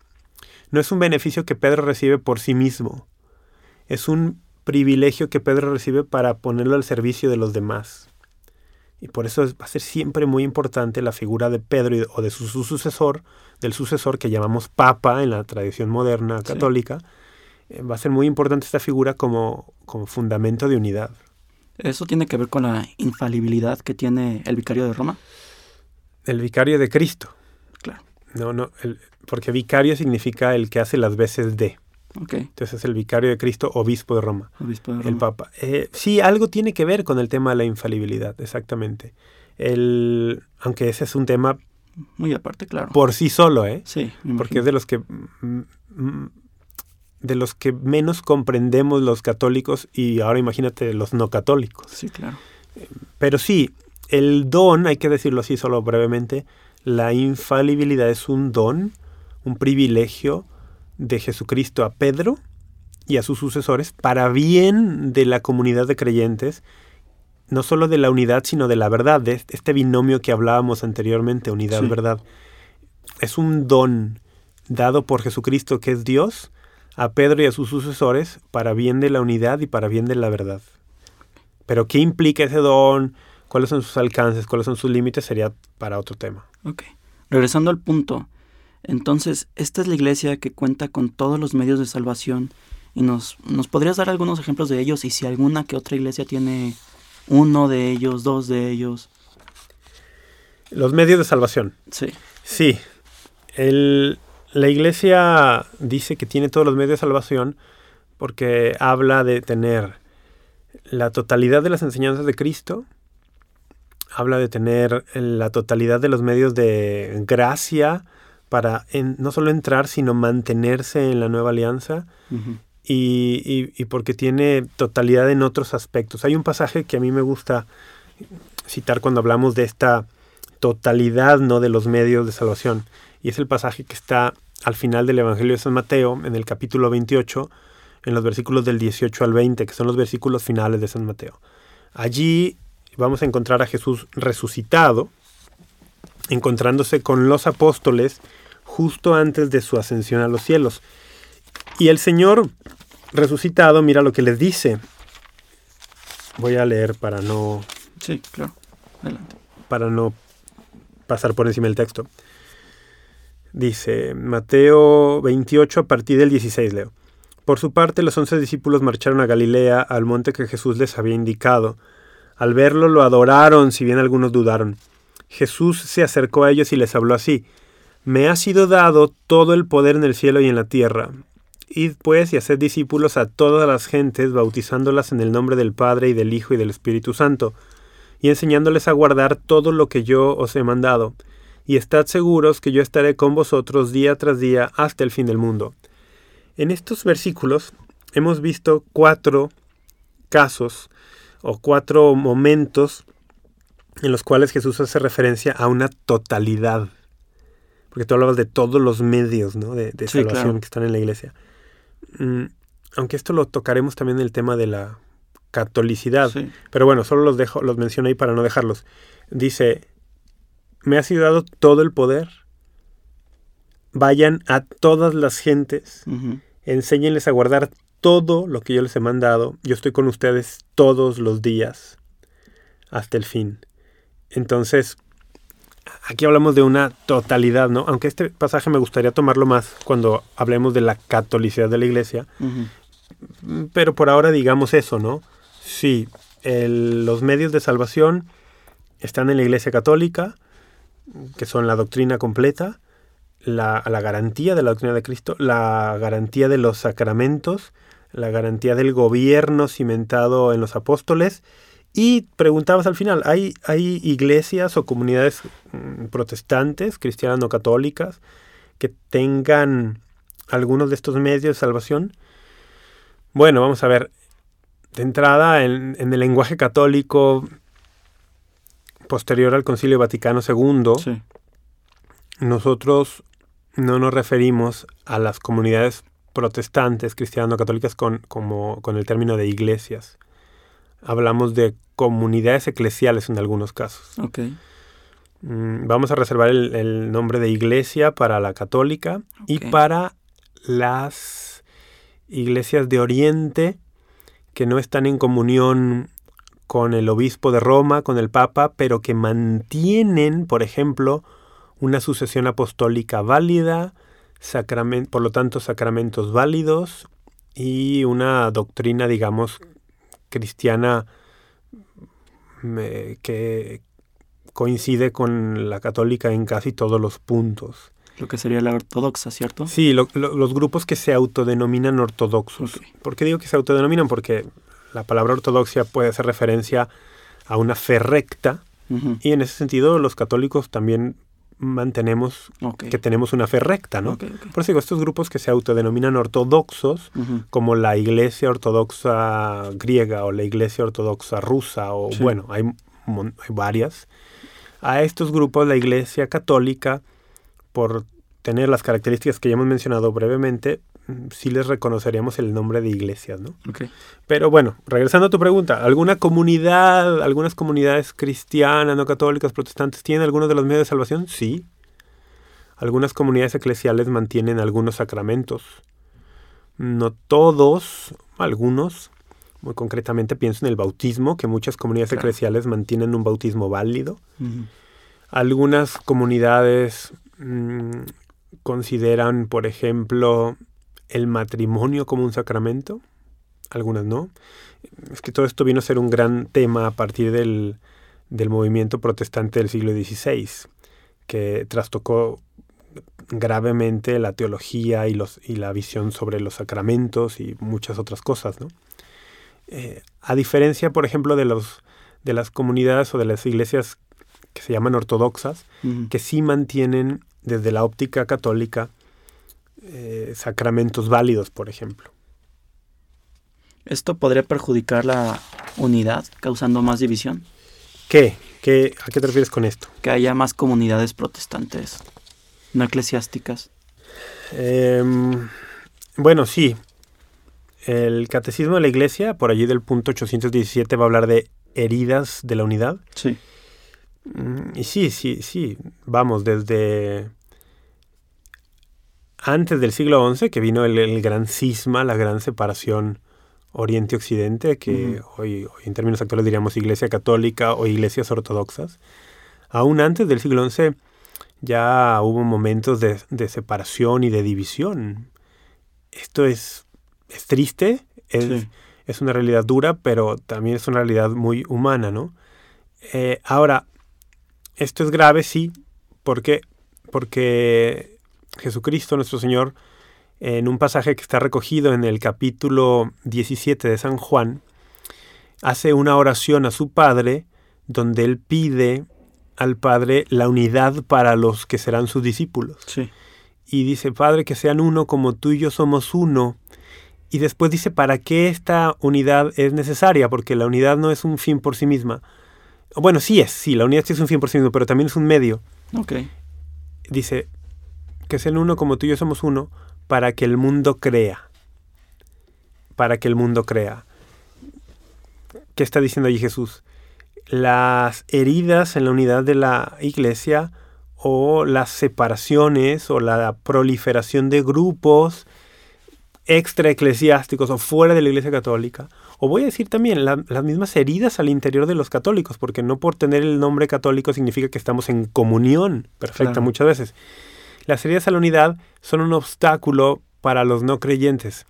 No es un beneficio que Pedro recibe por sí mismo, es un privilegio que Pedro recibe para ponerlo al servicio de los demás. Y por eso va a ser siempre muy importante la figura de Pedro o de su, sucesor, del sucesor que llamamos Papa en la tradición moderna católica. Va a ser muy importante esta figura como, como fundamento de unidad. ¿Eso tiene que ver con la infalibilidad que tiene el vicario de Roma? El vicario de Cristo. Claro. No, no, porque vicario significa el que hace las veces de. Entonces es el vicario de Cristo, obispo de Roma. Obispo de Roma. El Papa. Eh, sí, algo tiene que ver con el tema de la infalibilidad, exactamente. El, aunque ese es un tema... Muy aparte, claro. Por sí solo, ¿eh? Sí. Porque es de los que... De los que menos comprendemos los católicos y ahora imagínate los no católicos. Sí, claro. Pero sí, el don, hay que decirlo así solo brevemente, la infalibilidad es un don, un privilegio de Jesucristo a Pedro y a sus sucesores para bien de la comunidad de creyentes, no solo de la unidad, sino de la verdad, de este binomio que hablábamos anteriormente, unidad-verdad. Es un don dado por Jesucristo, que es Dios, a Pedro y a sus sucesores para bien de la unidad y para bien de la verdad. Pero ¿qué implica ese don? ¿Cuáles son sus alcances? ¿Cuáles son sus límites? Sería para otro tema. Ok. Regresando al punto, entonces, esta es la iglesia que cuenta con todos los medios de salvación y nos, nos podrías dar algunos ejemplos de ellos y si alguna que otra iglesia tiene uno de ellos, dos de ellos. Los medios de salvación. Sí. Sí. La iglesia dice que tiene todos los medios de salvación porque habla de tener la totalidad de las enseñanzas de Cristo, habla de tener la totalidad de los medios de gracia, para no solo entrar, sino mantenerse en la nueva alianza y, porque tiene totalidad en otros aspectos. Hay un pasaje que a mí me gusta citar cuando hablamos de esta totalidad no de los medios de salvación y es el pasaje que está al final del Evangelio de San Mateo en el capítulo 28 en los versículos del 18 al 20 que son los versículos finales de San Mateo. Allí vamos a encontrar a Jesús resucitado encontrándose con los apóstoles justo antes de su ascensión a los cielos. Y el Señor resucitado, mira lo que les dice. Voy a leer para no... Sí, claro. Adelante. Para no pasar por encima del texto. Dice Mateo 28 a partir del 16 leo. Por su parte, los once discípulos marcharon a Galilea, al monte que Jesús les había indicado. Al verlo lo adoraron, si bien algunos dudaron. Jesús se acercó a ellos y les habló así. Me ha sido dado todo el poder en el cielo y en la tierra. Id pues y haced discípulos a todas las gentes, bautizándolas en el nombre del Padre y del Hijo y del Espíritu Santo, y enseñándoles a guardar todo lo que yo os he mandado. Y estad seguros que yo estaré con vosotros día tras día hasta el fin del mundo. En estos versículos hemos visto cuatro casos o cuatro momentos en los cuales Jesús hace referencia a una totalidad porque tú hablabas de todos los medios ¿no? de, salvación que están en la iglesia. Mm, aunque esto lo tocaremos también en el tema de la catolicidad. Pero bueno, solo los dejo, los menciono ahí para no dejarlos. Dice, me ha sido dado todo el poder. Vayan a todas las gentes, enséñenles a guardar todo lo que yo les he mandado. Yo estoy con ustedes todos los días hasta el fin. Entonces, aquí hablamos de una totalidad, ¿no? Aunque este pasaje me gustaría tomarlo más cuando hablemos de la catolicidad de la iglesia. Pero por ahora digamos eso, ¿no? Sí, los medios de salvación están en la iglesia católica, que son la doctrina completa, la, la garantía de la doctrina de Cristo, la garantía de los sacramentos, la garantía del gobierno cimentado en los apóstoles, y preguntabas al final, ¿hay, hay iglesias o comunidades mm, protestantes, cristianas no católicas, que tengan algunos de estos medios de salvación. Bueno, vamos a ver. De entrada, en, el lenguaje católico posterior al Concilio Vaticano II, nosotros no nos referimos a las comunidades protestantes, cristiano-católicas, con, como, con el término de iglesias. Hablamos de comunidades eclesiales en algunos casos. Mm, vamos a reservar el, nombre de iglesia para la católica y para las iglesias de Oriente que no están en comunión con el obispo de Roma, con el Papa, pero que mantienen, por ejemplo, una sucesión apostólica válida, por lo tanto sacramentos válidos y una doctrina, digamos, cristiana que coincide con la católica en casi todos los puntos. Lo que sería la ortodoxa, ¿cierto? Sí, los grupos que se autodenominan ortodoxos. ¿Por qué digo que se autodenominan? Porque la palabra ortodoxia puede hacer referencia a una fe recta y en ese sentido los católicos también mantenemos que tenemos una fe recta, ¿no? Por eso digo, estos grupos que se autodenominan ortodoxos, como la Iglesia Ortodoxa griega o la Iglesia Ortodoxa rusa, o bueno, hay, hay, varias, a estos grupos la Iglesia Católica, por tener las características que ya hemos mencionado brevemente, sí les reconoceríamos el nombre de iglesias, ¿no? Pero bueno, regresando a tu pregunta, ¿alguna comunidad, algunas comunidades cristianas, no católicas, protestantes, tienen algunos de los medios de salvación? Sí. Algunas comunidades eclesiales mantienen algunos sacramentos. No todos, algunos. Muy concretamente pienso en el bautismo, que muchas comunidades eclesiales mantienen un bautismo válido. Algunas comunidades mm, consideran, por ejemplo, el matrimonio como un sacramento, algunas no. Es que todo esto vino a ser un gran tema a partir del, movimiento protestante del siglo XVI, que trastocó gravemente la teología y, los, y la visión sobre los sacramentos y muchas otras cosas. ¿no? Eh, a diferencia, por ejemplo, de, los, de las comunidades o de las iglesias que se llaman ortodoxas, que sí mantienen desde la óptica católica eh, sacramentos válidos, por ejemplo. ¿Esto podría perjudicar la unidad, causando más división? ¿Qué? ¿Qué? ¿A qué te refieres con esto? Que haya más comunidades protestantes, no eclesiásticas. Em, bueno, sí. El catecismo de la iglesia, por allí del punto 817, va a hablar de heridas de la unidad. Sí. Mm, y sí, sí, sí, vamos, desde antes del siglo XI, que vino el, gran cisma, la gran separación Oriente-Occidente, que hoy, en términos actuales diríamos Iglesia Católica o Iglesias Ortodoxas. Aún antes del siglo XI ya hubo momentos de, separación y de división. Esto es, es triste, es, es, una realidad dura, pero también es una realidad muy humana, ¿no? Eh, ahora, esto es grave, sí. ¿Por qué? Porque Jesucristo, nuestro Señor, en un pasaje que está recogido en el capítulo 17 de San Juan, hace una oración a su Padre donde él pide al Padre la unidad para los que serán sus discípulos. Sí. Y dice, Padre, que sean uno como tú y yo somos uno. Y después dice, ¿para qué esta unidad es necesaria? Porque la unidad no es un fin por sí misma, bueno, sí es, sí, la unidad sí es un 100%, pero también es un medio. Ok. Dice, que el uno como tú y yo somos uno, para que el mundo crea. Para que el mundo crea. ¿Qué está diciendo allí Jesús? Las heridas en la unidad de la iglesia o las separaciones o la proliferación de grupos extraeclesiásticos o fuera de la iglesia católica o voy a decir también las mismas heridas al interior de los católicos, porque no por tener el nombre católico significa que estamos en comunión perfecta muchas veces. Las heridas a la unidad son un obstáculo para los no creyentes.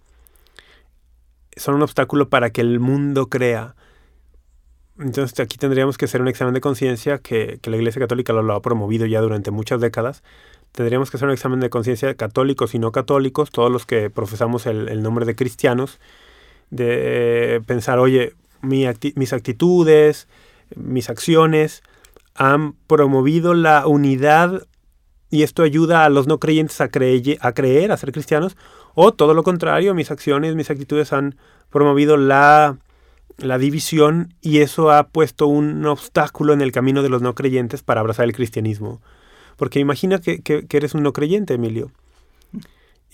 Son un obstáculo para que el mundo crea. Entonces aquí tendríamos que hacer un examen de conciencia que, la Iglesia Católica lo, ha promovido ya durante muchas décadas. Tendríamos que hacer un examen de conciencia católicos y no católicos, todos los que profesamos el nombre de cristianos, de pensar, oye, mis actitudes, mis acciones han promovido la unidad y esto ayuda a los no creyentes a, creer, a creer, a ser cristianos, o todo lo contrario, mis acciones, mis actitudes han promovido la, la división y eso ha puesto un obstáculo en el camino de los no creyentes para abrazar el cristianismo. Porque imagina que, que, eres un no creyente, Emilio,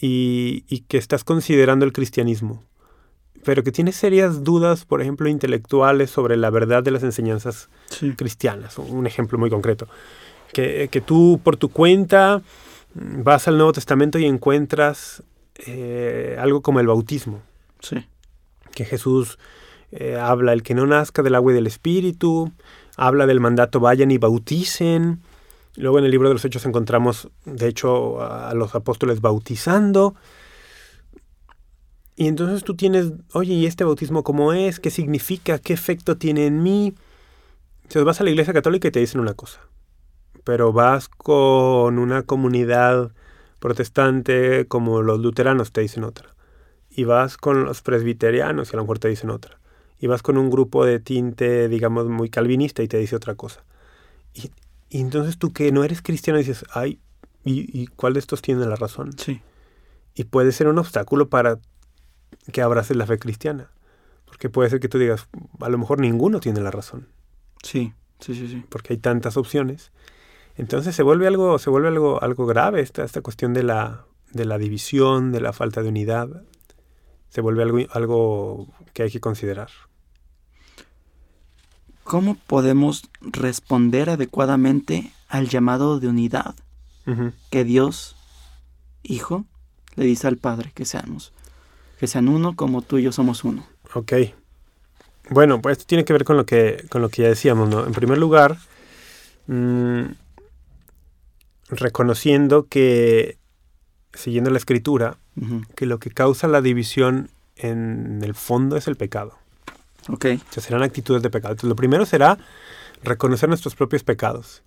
y, y, que estás considerando el cristianismo, pero que tienes serias dudas, por ejemplo, intelectuales sobre la verdad de las enseñanzas cristianas. Un ejemplo muy concreto. Que, que, tú por tu cuenta vas al Nuevo Testamento y encuentras eh, algo como el bautismo. Sí. Que Jesús eh, habla el que no nazca del agua y del espíritu, habla del mandato vayan y bauticen. Luego en el libro de los Hechos encontramos, de hecho, a los apóstoles bautizando. Y entonces tú tienes, oye, ¿y este bautismo cómo es? ¿Qué significa? ¿Qué efecto tiene en mí? Entonces vas a la iglesia católica y te dicen una cosa, pero vas con una comunidad protestante como los luteranos te dicen otra. Y vas con los presbiterianos y a lo mejor te dicen otra. Y vas con un grupo de tinte, digamos, muy calvinista y te dice otra cosa. Y, entonces tú que no eres cristiano dices, ay, ¿y, cuál de estos tiene la razón? Sí. Y puede ser un obstáculo para que abraces la fe cristiana. Porque puede ser que tú digas, a lo mejor ninguno tiene la razón. Sí, sí, sí, sí. Porque hay tantas opciones. Entonces se vuelve algo, se vuelve algo, algo grave esta, esta cuestión de la, de la división, de la falta de unidad. Se vuelve algo, algo que hay que considerar. ¿Cómo podemos responder adecuadamente al llamado de unidad que Dios, Hijo, le dice al Padre que seamos? Que sean uno como tú y yo somos uno. Ok. Bueno, pues esto tiene que ver con lo que, con lo que ya decíamos, ¿no? En primer lugar, mmm, reconociendo que, siguiendo la escritura, que lo que causa la división en el fondo es el pecado. Ok. O sea, serán actitudes de pecado. Entonces, lo primero será reconocer nuestros propios pecados.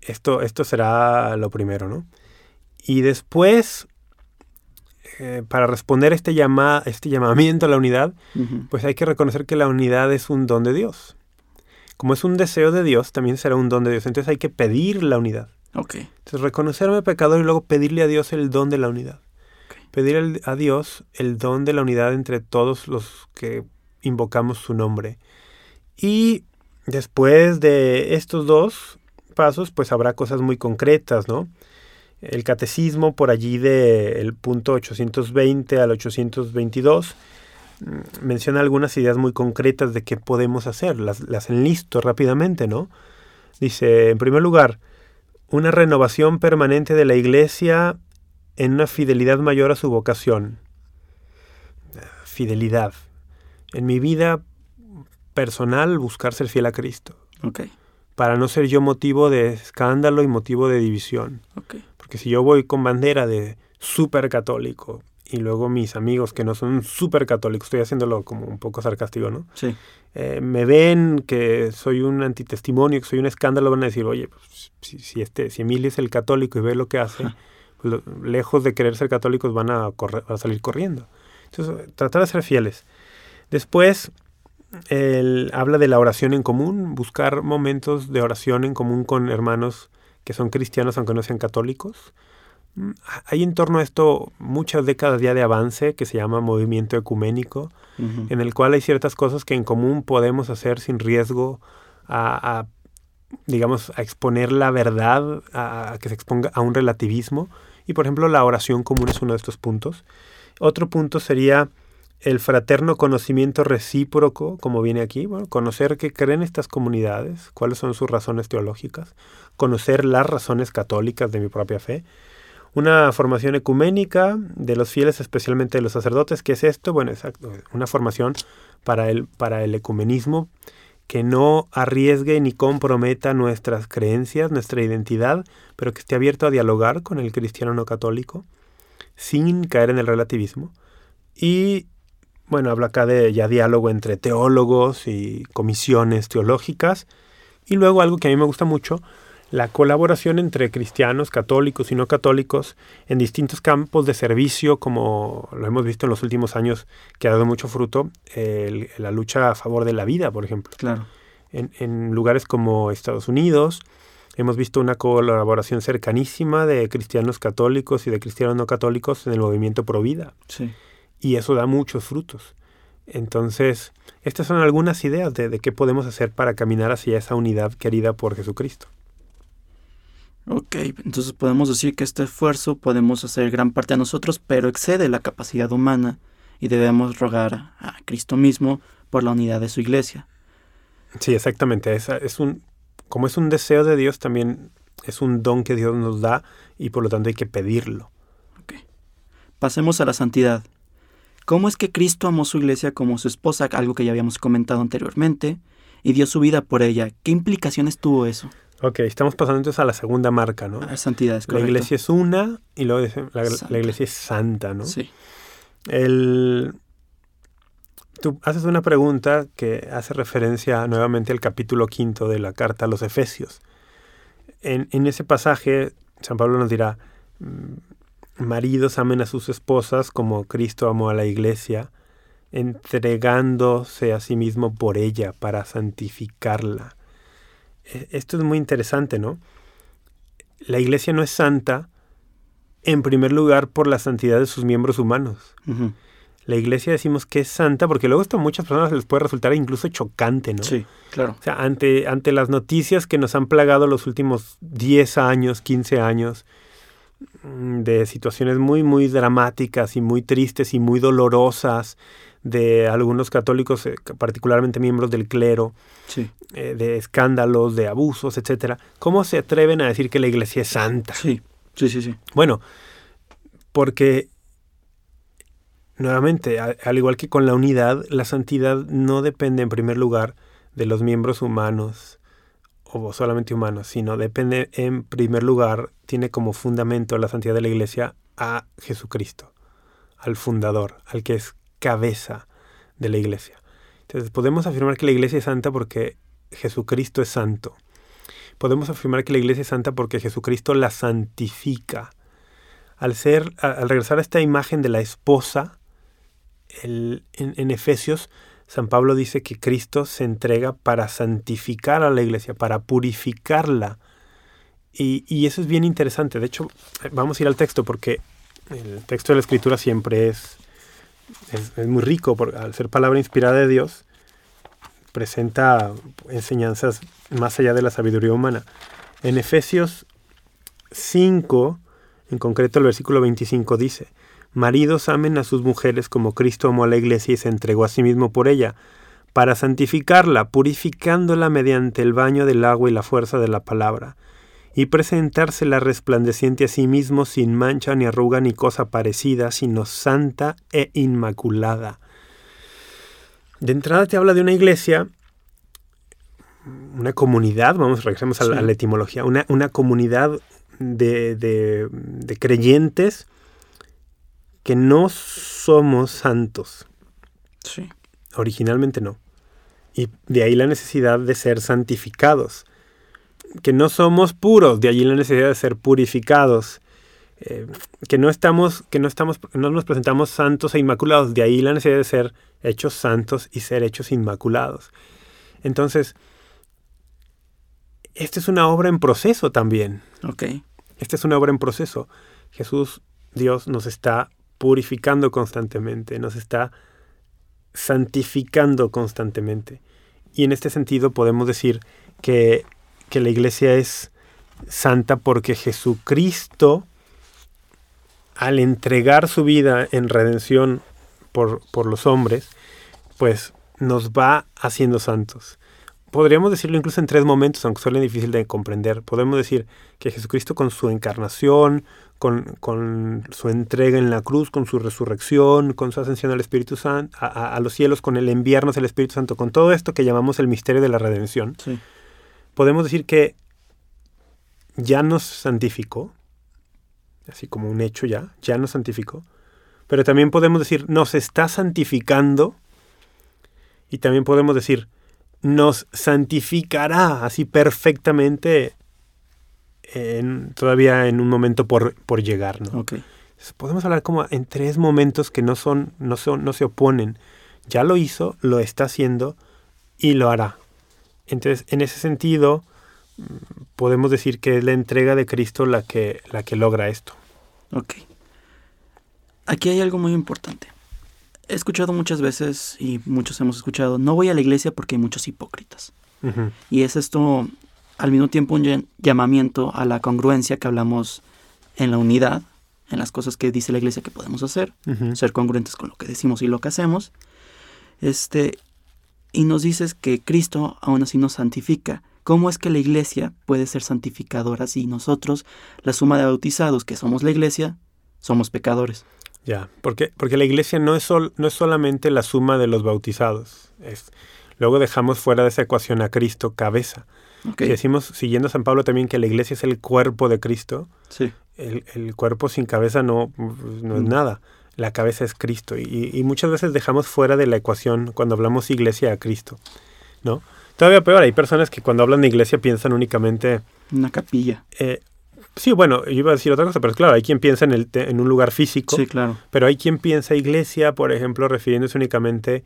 Esto, esto será lo primero, ¿no? Y después, eh, para responder este, llama, este llamamiento a la unidad, pues hay que reconocer que la unidad es un don de Dios. Como es un deseo de Dios, también será un don de Dios. Entonces hay que pedir la unidad. Entonces, reconocerme pecador y luego pedirle a Dios el don de la unidad. Pedir a Dios el don de la unidad entre todos los que invocamos su nombre. Y después de estos dos pasos, pues habrá cosas muy concretas, ¿no? El catecismo por allí del punto 820 al 822 mm, menciona algunas ideas muy concretas de qué podemos hacer. Las, las enlisto rápidamente, ¿no? Dice, en primer lugar, una renovación permanente de la Iglesia en una fidelidad mayor a su vocación. Fidelidad. En mi vida personal, buscar ser fiel a Cristo. Okay. Para no ser yo motivo de escándalo y motivo de división. Okay. Porque si yo voy con bandera de súper católico y luego mis amigos que no son súper católicos, estoy haciéndolo como un poco sarcástico, ¿no? Sí. Eh, me ven que soy un antitestimonio, que soy un escándalo, van a decir, oye, pues, si, este, si Emilio es el católico y ve lo que hace, pues, lejos de querer ser católicos van a, correr, a salir corriendo. Entonces, tratar de ser fieles. Después, él habla de la oración en común, buscar momentos de oración en común con hermanos que son cristianos aunque no sean católicos. Hay en torno a esto muchas décadas ya de avance que se llama movimiento ecuménico, en el cual hay ciertas cosas que en común podemos hacer sin riesgo a, digamos, a exponer la verdad, a, que se exponga a un relativismo. Y por ejemplo, la oración común es uno de estos puntos. Otro punto sería el fraterno conocimiento recíproco, como viene aquí, bueno, conocer qué creen estas comunidades, cuáles son sus razones teológicas, conocer las razones católicas de mi propia fe, una formación ecuménica de los fieles, especialmente de los sacerdotes. ¿Qué es esto? Bueno, exacto, una formación para el, para el ecumenismo que no arriesgue ni comprometa nuestras creencias, nuestra identidad, pero que esté abierto a dialogar con el cristiano no católico, sin caer en el relativismo. Y bueno, habla acá de ya diálogo entre teólogos y comisiones teológicas. Y luego algo que a mí me gusta mucho, la colaboración entre cristianos, católicos y no católicos en distintos campos de servicio, como lo hemos visto en los últimos años, que ha dado mucho fruto, la lucha a favor de la vida, por ejemplo. Claro. En, lugares como Estados Unidos, Hemos visto una colaboración cercanísima de cristianos católicos y de cristianos no católicos en el movimiento pro vida. Sí. Y eso da muchos frutos. Entonces, estas son algunas ideas de, de qué podemos hacer para caminar hacia esa unidad querida por Jesucristo. Ok, entonces podemos decir que este esfuerzo podemos hacer gran parte a nosotros, pero excede la capacidad humana y debemos rogar a Cristo mismo por la unidad de su iglesia. Sí, exactamente. Es, es un, como es un deseo de Dios, también es un don que Dios nos da y por lo tanto hay que pedirlo. Ok. Pasemos a la santidad. ¿Cómo es que Cristo amó su iglesia como su esposa, algo que ya habíamos comentado anteriormente, y dio su vida por ella? ¿Qué implicaciones tuvo eso? Ok, estamos pasando entonces a la segunda marca, ¿no? A santidad, es La correcto. iglesia es una y luego la, la iglesia es santa, ¿no? Sí. El, tú haces una pregunta que hace referencia nuevamente al capítulo quinto de la carta a los Efesios. En, en ese pasaje, San Pablo nos dirá, mm, maridos amen a sus esposas como Cristo amó a la iglesia, entregándose a sí mismo por ella para santificarla. E- Esto es muy interesante, ¿no? La iglesia no es santa, en primer lugar, por la santidad de sus miembros humanos. La iglesia decimos que es santa porque luego esto a muchas personas les puede resultar incluso chocante, ¿no? Sí, claro. O sea, ante, ante las noticias que nos han plagado los últimos 10 años, 15 años, mm, de situaciones muy, muy dramáticas y muy tristes y muy dolorosas de algunos católicos, eh, particularmente miembros del clero, Sí, eh, de escándalos, de abusos, etcétera. ¿Cómo se atreven a decir que la iglesia es santa? sí, sí, sí, sí. Bueno, porque nuevamente, a- al igual que con la unidad, la santidad no depende en primer lugar de los miembros humanos o solamente humanos, sino depende en primer lugar, tiene como fundamento la santidad de la iglesia a Jesucristo, al fundador, al que es cabeza de la iglesia. Entonces podemos afirmar que la iglesia es santa porque Jesucristo es santo. Podemos afirmar que la iglesia es santa porque Jesucristo la santifica. Al ser, al regresar a esta imagen de la esposa, en, Efesios, San Pablo dice que Cristo se entrega para santificar a la iglesia, para purificarla. Y, eso es bien interesante. De hecho, vamos a ir al texto porque el texto de la Escritura siempre es, es, muy rico, por, al ser palabra inspirada de Dios, presenta enseñanzas más allá de la sabiduría humana. En Efesios 5, en concreto el versículo 25 dice, Maridos amen a sus mujeres como Cristo amó a la iglesia y se entregó a sí mismo por ella, para santificarla, purificándola mediante el baño del agua y la fuerza de la palabra, y presentársela resplandeciente a sí mismo sin mancha ni arruga ni cosa parecida, sino santa e inmaculada. De entrada te habla de una iglesia, una comunidad, vamos, regresemos a la, a la etimología, una, una comunidad de, de- de creyentes que no somos santos, Sí, originalmente no. Y de ahí la necesidad de ser santificados. Que no somos puros, de allí la necesidad de ser purificados. Eh, que no estamos, que no estamos, no nos presentamos santos e inmaculados, de ahí la necesidad de ser hechos santos y ser hechos inmaculados. Entonces, esta es una obra en proceso también. ok. Esta es una obra en proceso. Jesús, Dios, nos está purificando constantemente, nos está santificando constantemente. Y en este sentido podemos decir que, que la iglesia es santa porque Jesucristo, al entregar su vida en redención por, por los hombres, pues nos va haciendo santos. Podríamos decirlo incluso en tres momentos, aunque suele difícil de comprender. Podemos decir que Jesucristo con su encarnación, con, con su entrega en la cruz, con su resurrección, con su ascensión al Espíritu Santo, a, a- los cielos, con el enviarnos del Espíritu Santo, con todo esto que llamamos el misterio de la redención, podemos decir que ya nos santificó, así como un hecho ya, ya nos santificó, pero también podemos decir nos está santificando y también podemos decir nos santificará así perfectamente en- todavía en un momento por, por llegar, Podemos hablar como en tres momentos que no son, no son, no se oponen. Ya lo hizo, lo está haciendo y lo hará. Entonces, en ese sentido, podemos decir que es la entrega de Cristo la que, la que logra esto. Ok. Aquí hay algo muy importante. He escuchado muchas veces y muchos hemos escuchado, no voy a la iglesia porque hay muchos hipócritas. Y es esto al mismo tiempo un llamamiento a la congruencia que hablamos en la unidad, en las cosas que dice la iglesia que podemos hacer, ser congruentes con lo que decimos y lo que hacemos. Este, y nos dices que Cristo aún así nos santifica. ¿Cómo es que la iglesia puede ser santificadora si nosotros, la suma de bautizados que somos la iglesia, somos pecadores? Ya, porque, porque la iglesia no es, sol, no es solamente la suma de los bautizados. Es, luego dejamos fuera de esa ecuación a Cristo cabeza. Okay. decimos, siguiendo a San Pablo también, que la iglesia es el cuerpo de Cristo, sí. el, el cuerpo sin cabeza no, no es mm. nada. La cabeza es Cristo. Y, y, muchas veces dejamos fuera de la ecuación cuando hablamos iglesia a Cristo. ¿no? Todavía peor, hay personas que cuando hablan de iglesia piensan únicamente... Una capilla. Eh, sí, bueno, yo iba a decir otra cosa, pero claro, hay quien piensa en, el en un lugar físico. Sí, claro. Pero hay quien piensa iglesia, por ejemplo, refiriéndose únicamente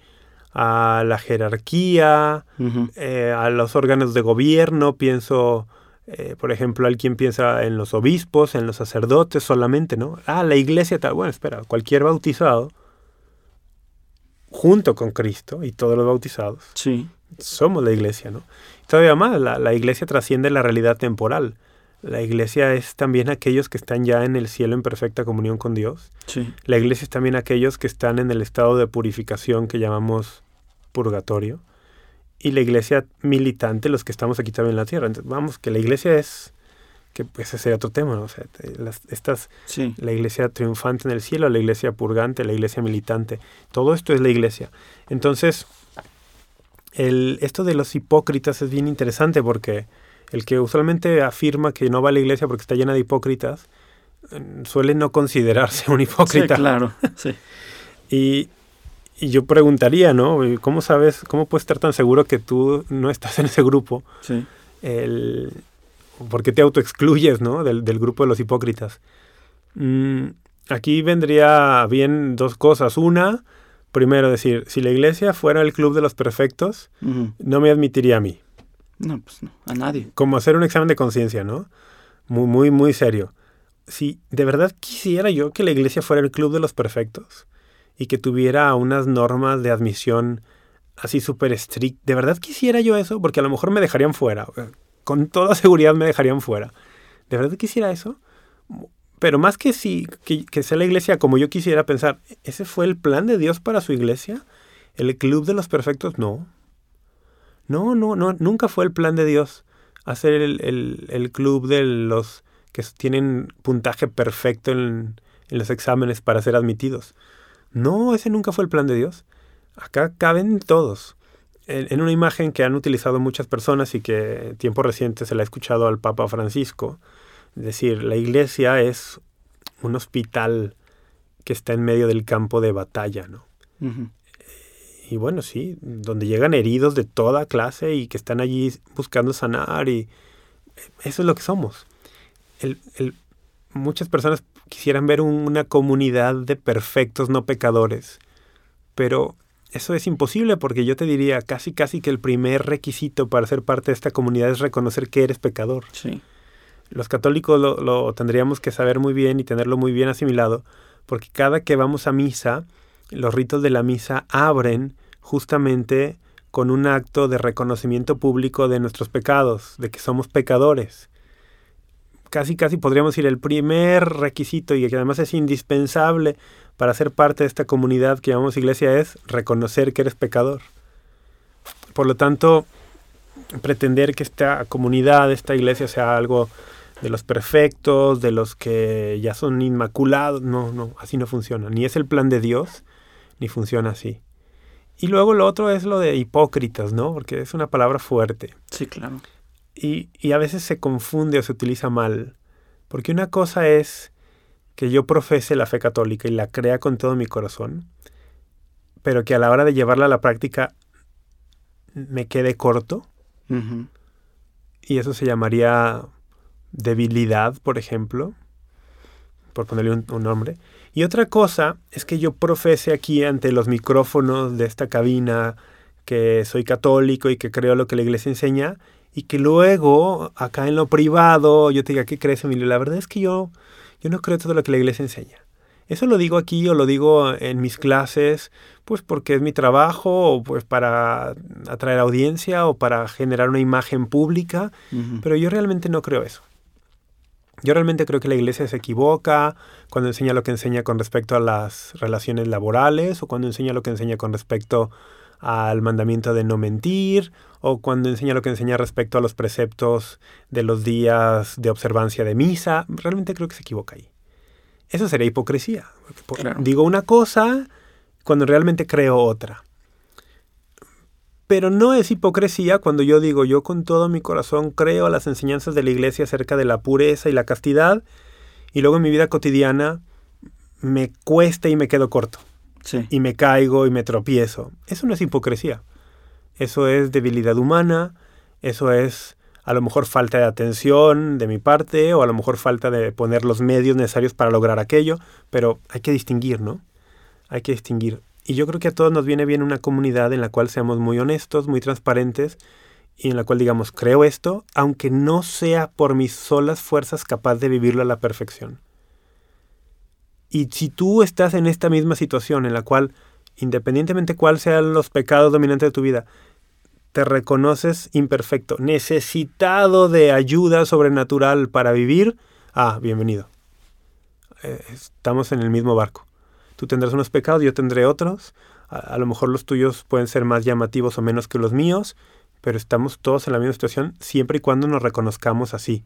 a la jerarquía, eh, a los órganos de gobierno, pienso, eh, por ejemplo, hay quien piensa en los obispos, en los sacerdotes solamente, ¿no? Ah, la iglesia tal, bueno, espera, cualquier bautizado, junto con Cristo y todos los bautizados, sí. somos la iglesia, ¿no? Todavía más, la, la iglesia trasciende la realidad temporal. La iglesia es también aquellos que están ya en el cielo en perfecta comunión con Dios. Sí. La iglesia es también aquellos que están en el estado de purificación que llamamos purgatorio. Y la iglesia militante, los que estamos aquí también en la tierra. Entonces, vamos, que la iglesia es, que pues ese es otro tema, ¿no? O sea, las, estas, sí. la iglesia triunfante en el cielo, la iglesia purgante, la iglesia militante. Todo esto es la iglesia. Entonces, el, esto de los hipócritas es bien interesante porque el que usualmente afirma que no va a la iglesia porque está llena de hipócritas, mm, suele no considerarse un hipócrita. Sí, claro, (laughs) sí. y, y, yo preguntaría, ¿no? ¿Cómo sabes, cómo puedes estar tan seguro que tú no estás en ese grupo? Sí. El, ¿Por qué te autoexcluyes, ¿no? Del, del grupo de los hipócritas. Mm, aquí vendría bien dos cosas. Una, primero decir, si la iglesia fuera el club de los perfectos, uh -huh. no me admitiría a mí. No, pues no, a nadie. Como hacer un examen de conciencia, ¿no? Muy, muy, muy serio. Si de verdad quisiera yo que la iglesia fuera el club de los perfectos y que tuviera unas normas de admisión así súper estrictas, ¿de verdad quisiera yo eso? Porque a lo mejor me dejarían fuera. Con toda (laughs) seguridad me dejarían fuera. ¿De verdad quisiera eso? Pero más que si que, sea la iglesia como yo quisiera pensar, ¿ese fue el plan de Dios para su iglesia? ¿El club de los perfectos? No, no, no, no, nunca fue el plan de Dios hacer el, el, el club de los que tienen puntaje perfecto en, en, los exámenes para ser admitidos. No, ese nunca fue el plan de Dios. Acá caben todos. En, en una imagen que han utilizado muchas personas y que en tiempo reciente se la ha escuchado al Papa Francisco, es decir, la iglesia es un hospital que está en medio del campo de batalla, ¿no? Uh -huh y bueno, sí, donde llegan heridos de toda clase y que están allí buscando sanar y eso es lo que somos. El, el, muchas personas quisieran ver un, una comunidad de perfectos no pecadores, pero eso es imposible porque yo te diría casi casi que el primer requisito para ser parte de esta comunidad es reconocer que eres pecador. Sí. Los católicos lo, lo tendríamos que saber muy bien y tenerlo muy bien asimilado, porque cada que vamos a misa, los ritos de la misa abren justamente con un acto de reconocimiento público de nuestros pecados, de que somos pecadores. Casi, casi podríamos decir el primer requisito y que además es indispensable para ser parte de esta comunidad que llamamos iglesia es reconocer que eres pecador. Por lo tanto, pretender que esta comunidad, esta iglesia sea algo de los perfectos, de los que ya son inmaculados, no, no, así no funciona. Ni es el plan de Dios, ni funciona así. Y luego lo otro es lo de hipócritas, ¿no? Porque es una palabra fuerte. Sí, claro. Y, y, a veces se confunde o se utiliza mal. Porque una cosa es que yo profese la fe católica y la crea con todo mi corazón, pero que a la hora de llevarla a la práctica me quede corto. Uh -huh. Y eso se llamaría debilidad, por ejemplo, por ponerle un, un nombre. Y otra cosa es que yo profese aquí ante los micrófonos de esta cabina que soy católico y que creo lo que la iglesia enseña y que luego, acá en lo privado, yo te diga, ¿qué crees, Emilio? La verdad es que yo, yo no creo todo lo que la iglesia enseña. Eso lo digo aquí o lo digo en mis clases, pues porque es mi trabajo o pues para atraer audiencia o para generar una imagen pública, pero yo realmente no creo eso. Yo realmente creo que la iglesia se equivoca cuando enseña lo que enseña con respecto a las relaciones laborales o cuando enseña lo que enseña con respecto al mandamiento de no mentir o cuando enseña lo que enseña respecto a los preceptos de los días de observancia de misa. Realmente creo que se equivoca ahí. Eso sería hipocresía. Digo una cosa cuando realmente creo otra. Pero no es hipocresía cuando yo digo yo con todo mi corazón creo las enseñanzas de la iglesia acerca de la pureza y la castidad y luego en mi vida cotidiana me cuesta y me quedo corto. Y me caigo y me tropiezo. Eso no es hipocresía. Eso es debilidad humana, eso es a lo mejor falta de atención de mi parte o a lo mejor falta de poner los medios necesarios para lograr aquello, pero hay que distinguir, ¿no? Hay que distinguir. Y yo creo que a todos nos viene bien una comunidad en la cual seamos muy honestos, muy transparentes y en la cual digamos, creo esto, aunque no sea por mis solas fuerzas capaz de vivirlo a la perfección. Y si tú estás en esta misma situación en la cual, independientemente cuál sean los pecados dominantes de tu vida, te reconoces imperfecto, necesitado de ayuda sobrenatural para vivir, ah, bienvenido. Eh, estamos en el mismo barco. Tú tendrás unos pecados, yo tendré otros. A, lo mejor los tuyos pueden ser más llamativos o menos que los míos, pero estamos todos en la misma situación siempre y cuando nos reconozcamos así,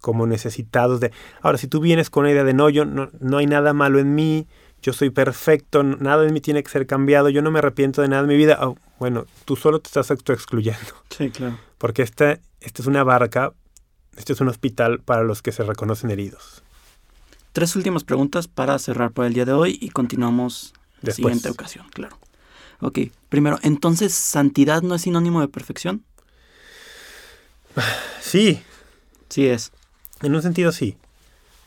como necesitados de... Ahora, si tú vienes con una idea de no, yo no, no hay nada malo en mí, yo soy perfecto, nada en mí tiene que ser cambiado, yo no me arrepiento de nada en mi vida, oh, bueno, tú solo te estás excluyendo. (laughs) Sí, claro. Porque esta, esta es una barca, este es un hospital para los que se reconocen heridos tres últimas preguntas para cerrar por el día de hoy y continuamos en la siguiente ocasión, claro. Ok, primero, entonces, ¿santidad no es sinónimo de perfección? Sí. Sí es. En un sentido sí.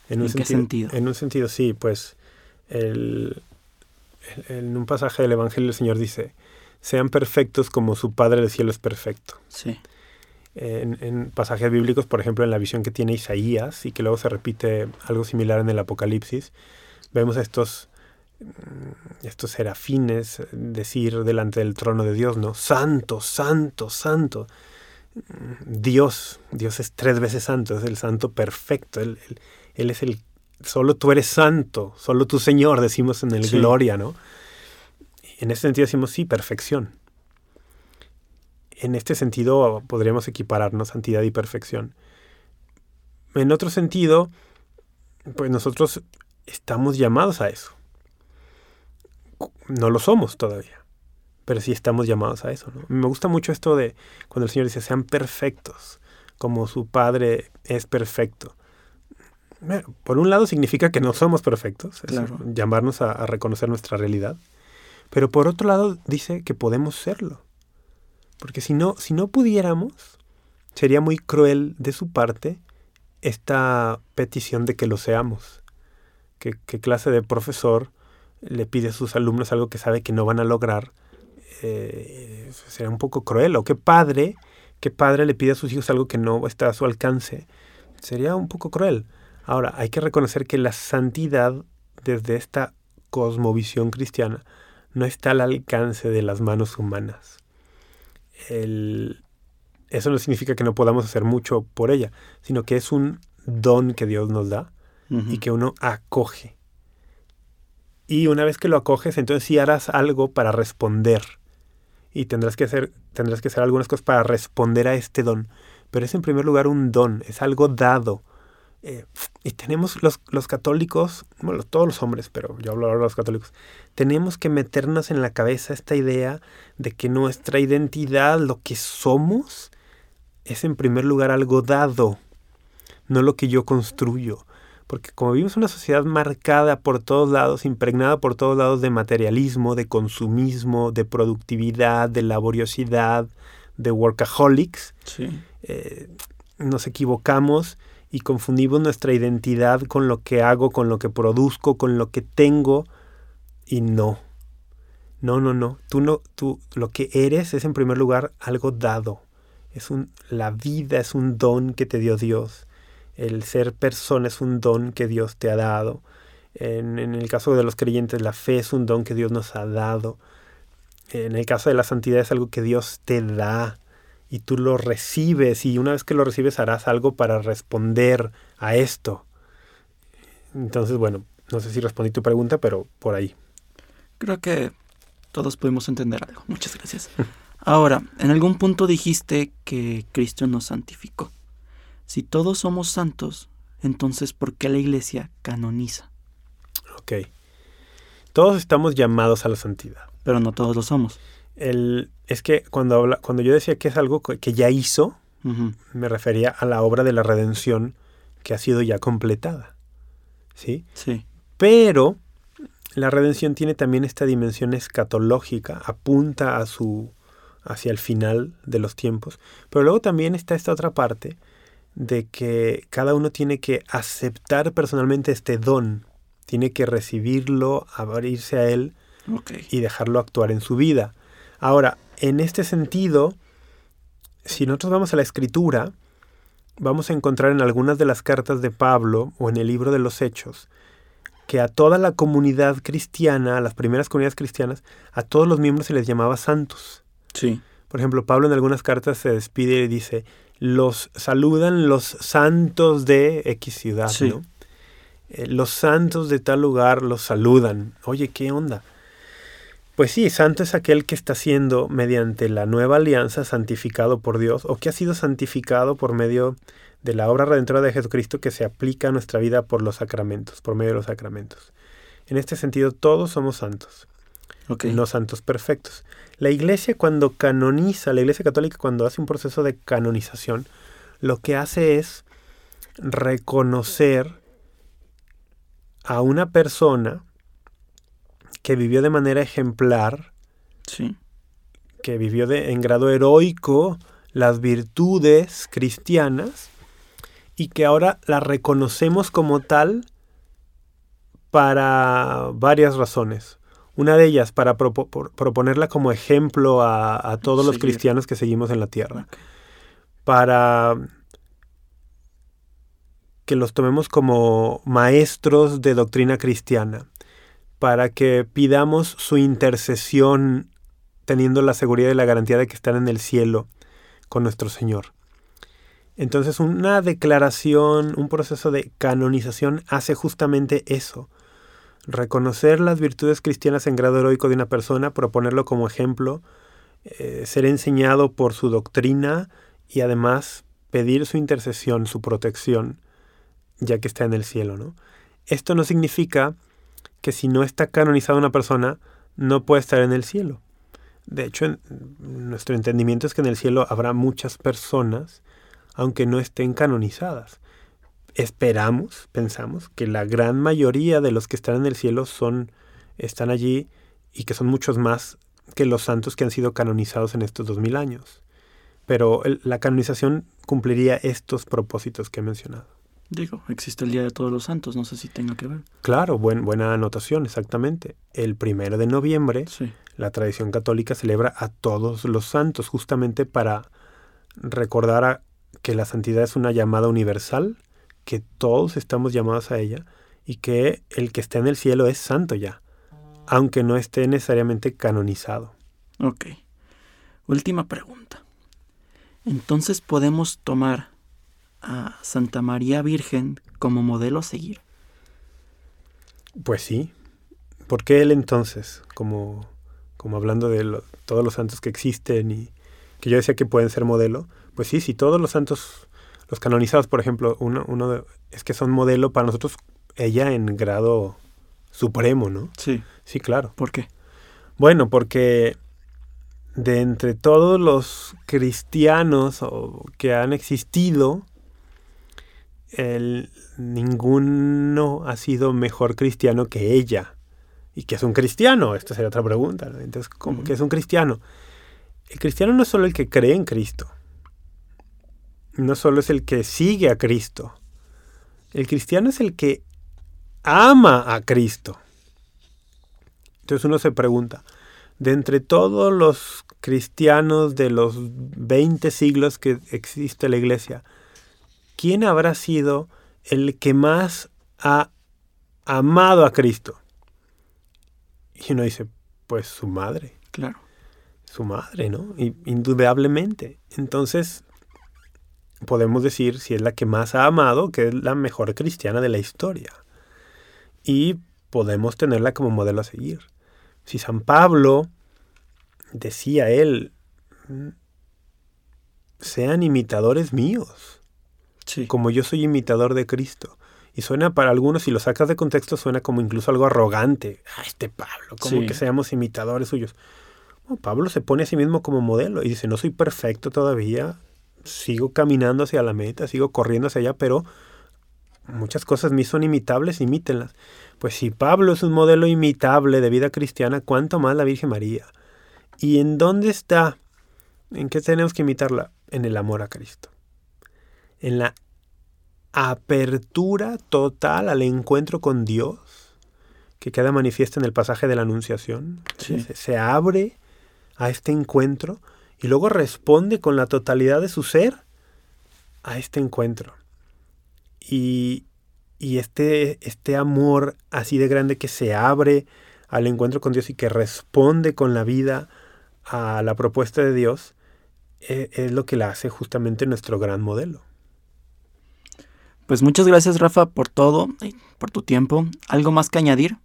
En, un qué sentido? En un sentido sí, pues el, en un pasaje del Evangelio el Señor dice, sean perfectos como su Padre del cielo es perfecto. Sí en, pasajes bíblicos, por ejemplo, en la visión que tiene Isaías y que luego se repite algo similar en el Apocalipsis, vemos estos, mm, estos serafines decir delante del trono de Dios, ¿no? Santo, santo, santo. Dios, Dios es tres veces santo, es el santo perfecto, Él, él, es el, solo tú eres santo, solo tu Señor, decimos en el Gloria, ¿no? En ese sentido decimos, sí, perfección en este sentido podríamos equipararnos santidad y perfección. En otro sentido, pues nosotros estamos llamados a eso. No lo somos todavía, pero sí estamos llamados a eso. Me gusta mucho esto de cuando el Señor dice, sean perfectos, como su Padre es perfecto. Por un lado significa que no somos perfectos, llamarnos a reconocer nuestra realidad, pero por otro lado dice que podemos serlo. Porque si no, si no pudiéramos, sería muy cruel de su parte esta petición de que lo seamos. ¿Qué, clase de profesor le pide a sus alumnos algo que sabe que no van a lograr? Eh, sería un poco cruel. O qué padre, qué padre le pide a sus hijos algo que no está a su alcance. Sería un poco cruel. Ahora, hay que reconocer que la santidad desde esta cosmovisión cristiana no está al alcance de las manos humanas eso no significa que no podamos hacer mucho por ella, sino que es un don que Dios nos da y que uno acoge. Y una vez que lo acoges, entonces sí harás algo para responder. Y tendrás que hacer, tendrás que hacer algunas cosas para responder a este don. Pero es en primer lugar un don, es algo dado. Eh, y tenemos los, los católicos, bueno, todos los hombres, pero yo hablo ahora de los católicos, tenemos que meternos en la cabeza esta idea de que nuestra identidad, lo que somos, es en primer lugar algo dado, no lo que yo construyo. Porque como vivimos una sociedad marcada por todos lados, impregnada por todos lados de materialismo, de consumismo, de productividad, de laboriosidad, de workaholics, eh, nos equivocamos y confundimos nuestra identidad con lo que hago, con lo que produzco, con lo que tengo y no. No, no, no. Tú no, tú lo que eres es en primer lugar algo dado. Es un, la vida es un don que te dio Dios. El ser persona es un don que Dios te ha dado. En, el caso de los creyentes, la fe es un don que Dios nos ha dado. En el caso de la santidad es algo que Dios te da y tú lo recibes y una vez que lo recibes harás algo para responder a esto. Entonces, bueno, no sé si respondí tu pregunta, pero por ahí. Creo que todos pudimos entender algo. Muchas gracias. Ahora, en algún punto dijiste que Cristo nos santificó. Si todos somos santos, entonces ¿por qué la iglesia canoniza? Ok. Todos estamos llamados a la santidad. Pero no todos lo somos. El, es que cuando, habla, cuando yo decía que es algo que ya hizo, me refería a la obra de la redención que ha sido ya completada. ¿Sí? Sí. Pero la redención tiene también esta dimensión escatológica, apunta a su hacia el final de los tiempos, pero luego también está esta otra parte de que cada uno tiene que aceptar personalmente este don, tiene que recibirlo, abrirse a él y dejarlo actuar en su vida. Ahora, en este sentido, si nosotros vamos a la escritura, vamos a encontrar en algunas de las cartas de Pablo o en el libro de los Hechos, que a toda la comunidad cristiana, a las primeras comunidades cristianas, a todos los miembros se les llamaba santos. Sí. Por ejemplo, Pablo en algunas cartas se despide y dice, los saludan los santos de X ciudad, ¿no? Eh, los santos de tal lugar los saludan. Oye, ¿qué onda? Pues sí, santo es aquel que está siendo mediante la nueva alianza santificado por Dios o que ha sido santificado por medio de la obra redentora de Jesucristo que se aplica a nuestra vida por los sacramentos, por medio de los sacramentos. En este sentido, todos somos santos, no santos perfectos. La iglesia cuando canoniza, la iglesia católica cuando hace un proceso de canonización, lo que hace es reconocer a una persona que vivió de manera ejemplar, sí. que vivió de, en grado heroico las virtudes cristianas y que ahora la reconocemos como tal para varias razones. Una de ellas, para proponerla como ejemplo a, todos los cristianos que seguimos en la tierra. Para que los tomemos como maestros de doctrina cristiana para que pidamos su intercesión teniendo la seguridad y la garantía de que están en el cielo con nuestro Señor. Entonces una declaración, un proceso de canonización hace justamente eso. Reconocer las virtudes cristianas en grado heroico de una persona, proponerlo como ejemplo, eh, ser enseñado por su doctrina y además pedir su intercesión, su protección, ya que está en el cielo. ¿no? Esto no significa que si no está canonizada una persona, no puede estar en el cielo. De hecho, nuestro entendimiento es que en el cielo habrá muchas personas, aunque no estén canonizadas. Esperamos, pensamos, que la gran mayoría de los que están en el cielo son, están allí y que son muchos más que los santos que han sido canonizados en estos dos mil años. Pero la canonización cumpliría estos propósitos que he mencionado. Digo, existe el Día de Todos los Santos, no sé si tenga que ver. Claro, buena anotación, exactamente. El primero de noviembre, la tradición católica celebra a todos los santos, justamente para recordar que la santidad es una llamada universal, que todos estamos llamados a ella, y que el que esté en el cielo es santo ya, aunque no esté necesariamente canonizado. Ok. Última pregunta. Entonces podemos tomar a Santa María Virgen como modelo a seguir? Pues sí. ¿Por qué él entonces? Como, como hablando de todos los santos que existen y que yo decía que pueden ser modelo. Pues sí, si todos los santos, los canonizados, por ejemplo, uno, uno es que son modelo para nosotros, ella en grado supremo, ¿no? Sí. Sí, claro. ¿Por qué? Bueno, porque de entre todos los cristianos que han existido, el, ninguno ha sido mejor cristiano que ella. ¿Y que es un cristiano? Esta sería otra pregunta. Entonces, ¿cómo que es un cristiano? El cristiano no es solo el que cree en Cristo. No solo es el que sigue a Cristo. El cristiano es el que ama a Cristo. Entonces uno se pregunta, de entre todos los cristianos de los 20 siglos que existe la iglesia, ¿quién habrá sido el que más ha amado a Cristo? Y uno dice, pues su madre. Claro. Su madre, ¿no? indudablemente. Entonces, podemos decir, si es la que más ha amado, que es la mejor cristiana de la historia. Y podemos tenerla como modelo a seguir. Si San Pablo decía él, sean imitadores míos, como yo soy imitador de Cristo. Y suena para algunos, si lo sacas de contexto, suena como incluso algo arrogante. Ah, este Pablo, como que seamos imitadores suyos. Pablo se pone a sí mismo como modelo y dice, no soy perfecto todavía, sigo caminando hacia la meta, sigo corriendo hacia allá, pero muchas cosas mí son imitables, imítenlas. Pues si Pablo es un modelo imitable de vida cristiana, ¿cuánto más la Virgen María? ¿Y en dónde está? ¿En qué tenemos que imitarla? En el amor a Cristo. En la apertura total al encuentro con Dios, que queda manifiesta en el pasaje de la Anunciación. Se, abre a este encuentro y luego responde con la totalidad de su ser a este encuentro. Y, y este, este amor así de grande que se abre al encuentro con Dios y que responde con la vida a la propuesta de Dios, es, es lo que la hace justamente nuestro gran modelo. Pues muchas gracias Rafa por todo, por tu tiempo. ¿Algo más que añadir?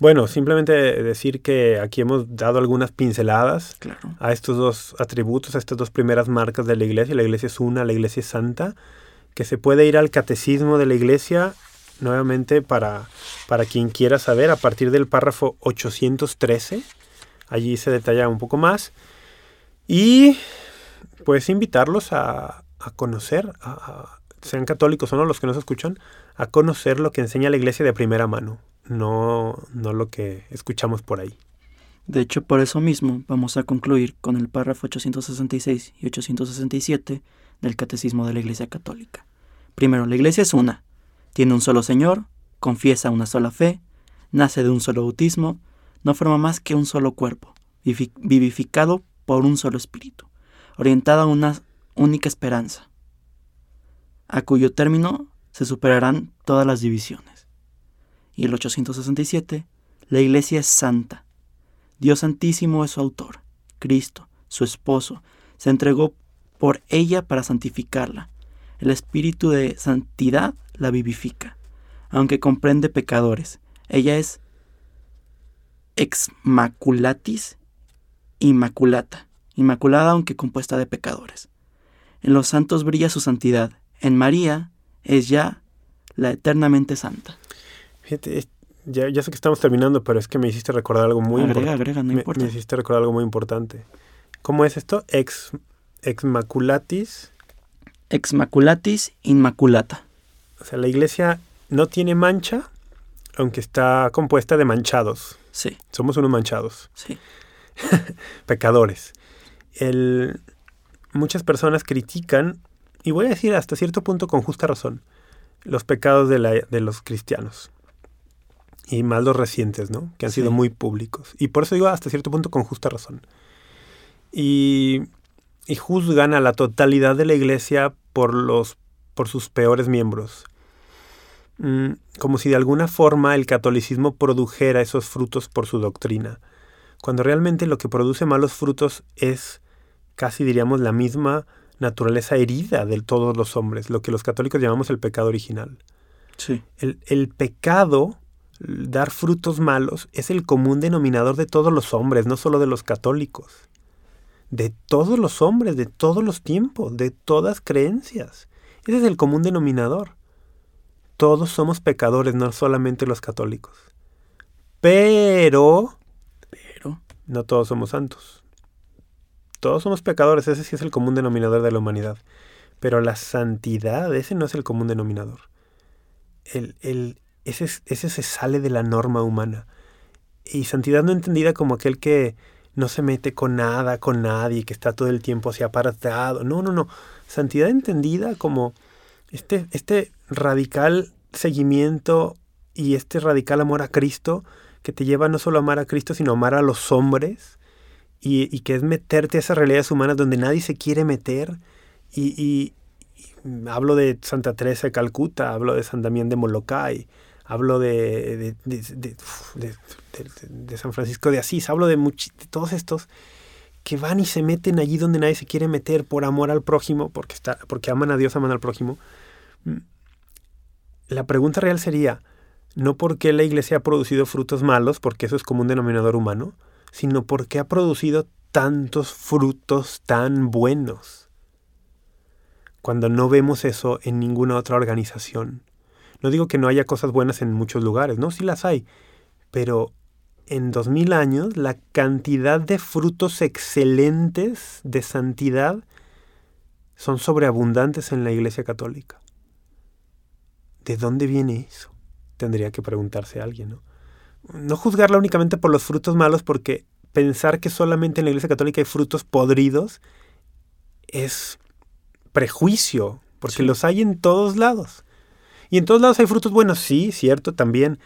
Bueno, simplemente decir que aquí hemos dado algunas pinceladas a estos dos atributos, a estas dos primeras marcas de la iglesia. La iglesia es una, la iglesia es santa, que se puede ir al catecismo de la iglesia nuevamente para, para quien quiera saber, a partir del párrafo 813. Allí se detalla un poco más. Y pues invitarlos a, a conocer, a, sean católicos o no los que nos escuchan, a conocer lo que enseña la iglesia de primera mano no, no lo que escuchamos por ahí. De hecho, por eso mismo vamos a concluir con el párrafo 866 y 867 del Catecismo de la Iglesia Católica. Primero, la Iglesia es una, tiene un solo Señor, confiesa una sola fe, nace de un solo bautismo, no forma más que un solo cuerpo, vivificado por un solo espíritu, orientada a una única esperanza, a cuyo término se superarán todas las divisiones y el 867, la Iglesia es santa. Dios Santísimo es su autor. Cristo, su esposo, se entregó por ella para santificarla. El espíritu de santidad la vivifica, aunque comprende pecadores. Ella es ex maculatis inmaculata, inmaculada aunque compuesta de pecadores. En los santos brilla su santidad, en María es ya la eternamente santa ya, sé que estamos terminando, pero es que me hiciste recordar algo muy importante. No me, importa. Me hiciste recordar algo muy importante. ¿Cómo es esto? Ex, ex maculatis. Ex maculatis inmaculata. O sea, la iglesia no tiene mancha, aunque está compuesta de manchados. Sí. Somos unos manchados. Sí. (laughs) Pecadores. El, muchas personas critican, y voy a decir hasta cierto punto con justa razón, los pecados de, la, de los cristianos y más los recientes, ¿no? Que han sido muy públicos. Y por eso digo hasta cierto punto con justa razón. Y, y, juzgan a la totalidad de la iglesia por, los, por sus peores miembros. Mm, como si de alguna forma el catolicismo produjera esos frutos por su doctrina. Cuando realmente lo que produce malos frutos es casi diríamos la misma naturaleza herida de todos los hombres, lo que los católicos llamamos el pecado original. Sí. El, el pecado dar frutos malos es el común denominador de todos los hombres, no solo de los católicos. De todos los hombres, de todos los tiempos, de todas creencias. Ese es el común denominador. Todos somos pecadores, no solamente los católicos. Pero, pero, no todos somos santos. Todos somos pecadores, ese sí es el común denominador de la humanidad. Pero la santidad, ese no es el común denominador. El, el, ese, se sale de la norma humana. Y santidad no entendida como aquel que no se mete con nada, con nadie, que está todo el tiempo así apartado. No, no, no. Santidad entendida como este, este radical seguimiento y este radical amor a Cristo que te lleva no solo a amar a Cristo, sino a amar a los hombres y, que es meterte a esas realidades humanas donde nadie se quiere meter. Y, hablo de Santa Teresa de Calcuta, hablo de San Damián de Molokai, hablo de, de, San Francisco de Asís, hablo de, de todos estos que van y se meten allí donde nadie se quiere meter por amor al prójimo, porque, está, porque aman a Dios, aman al prójimo. Mm, la pregunta real sería, no por qué la iglesia ha producido frutos malos, porque eso es como un denominador humano, sino porque ha producido tantos frutos tan buenos. Cuando no vemos eso en ninguna otra organización. No digo que no haya cosas buenas en muchos lugares, no, sí las hay, pero en dos mil años la cantidad de frutos excelentes de santidad son sobreabundantes en la Iglesia Católica. ¿De dónde viene eso? Tendría que preguntarse alguien, ¿no? No juzgarla únicamente por los frutos malos, porque pensar que solamente en la Iglesia Católica hay frutos podridos es prejuicio, porque los hay en todos lados. Y en todos lados hay frutos buenos, sí, cierto, también.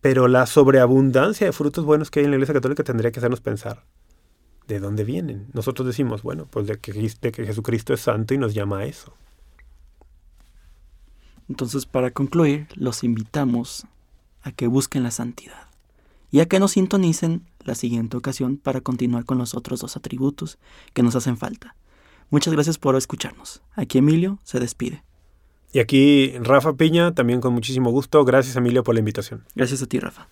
Pero la sobreabundancia de frutos buenos que hay en la Iglesia Católica tendría que hacernos pensar de dónde vienen. Nosotros decimos, bueno, pues de que, Jesucristo es santo y nos llama a eso. Entonces, para concluir, los invitamos a que busquen la santidad y a que nos sintonicen la siguiente ocasión para continuar con los otros dos atributos que nos hacen falta. Muchas gracias por escucharnos. Aquí Emilio se despide. Y aquí Rafa Piña, también con muchísimo gusto. Gracias Emilio por la invitación. Gracias a ti Rafa.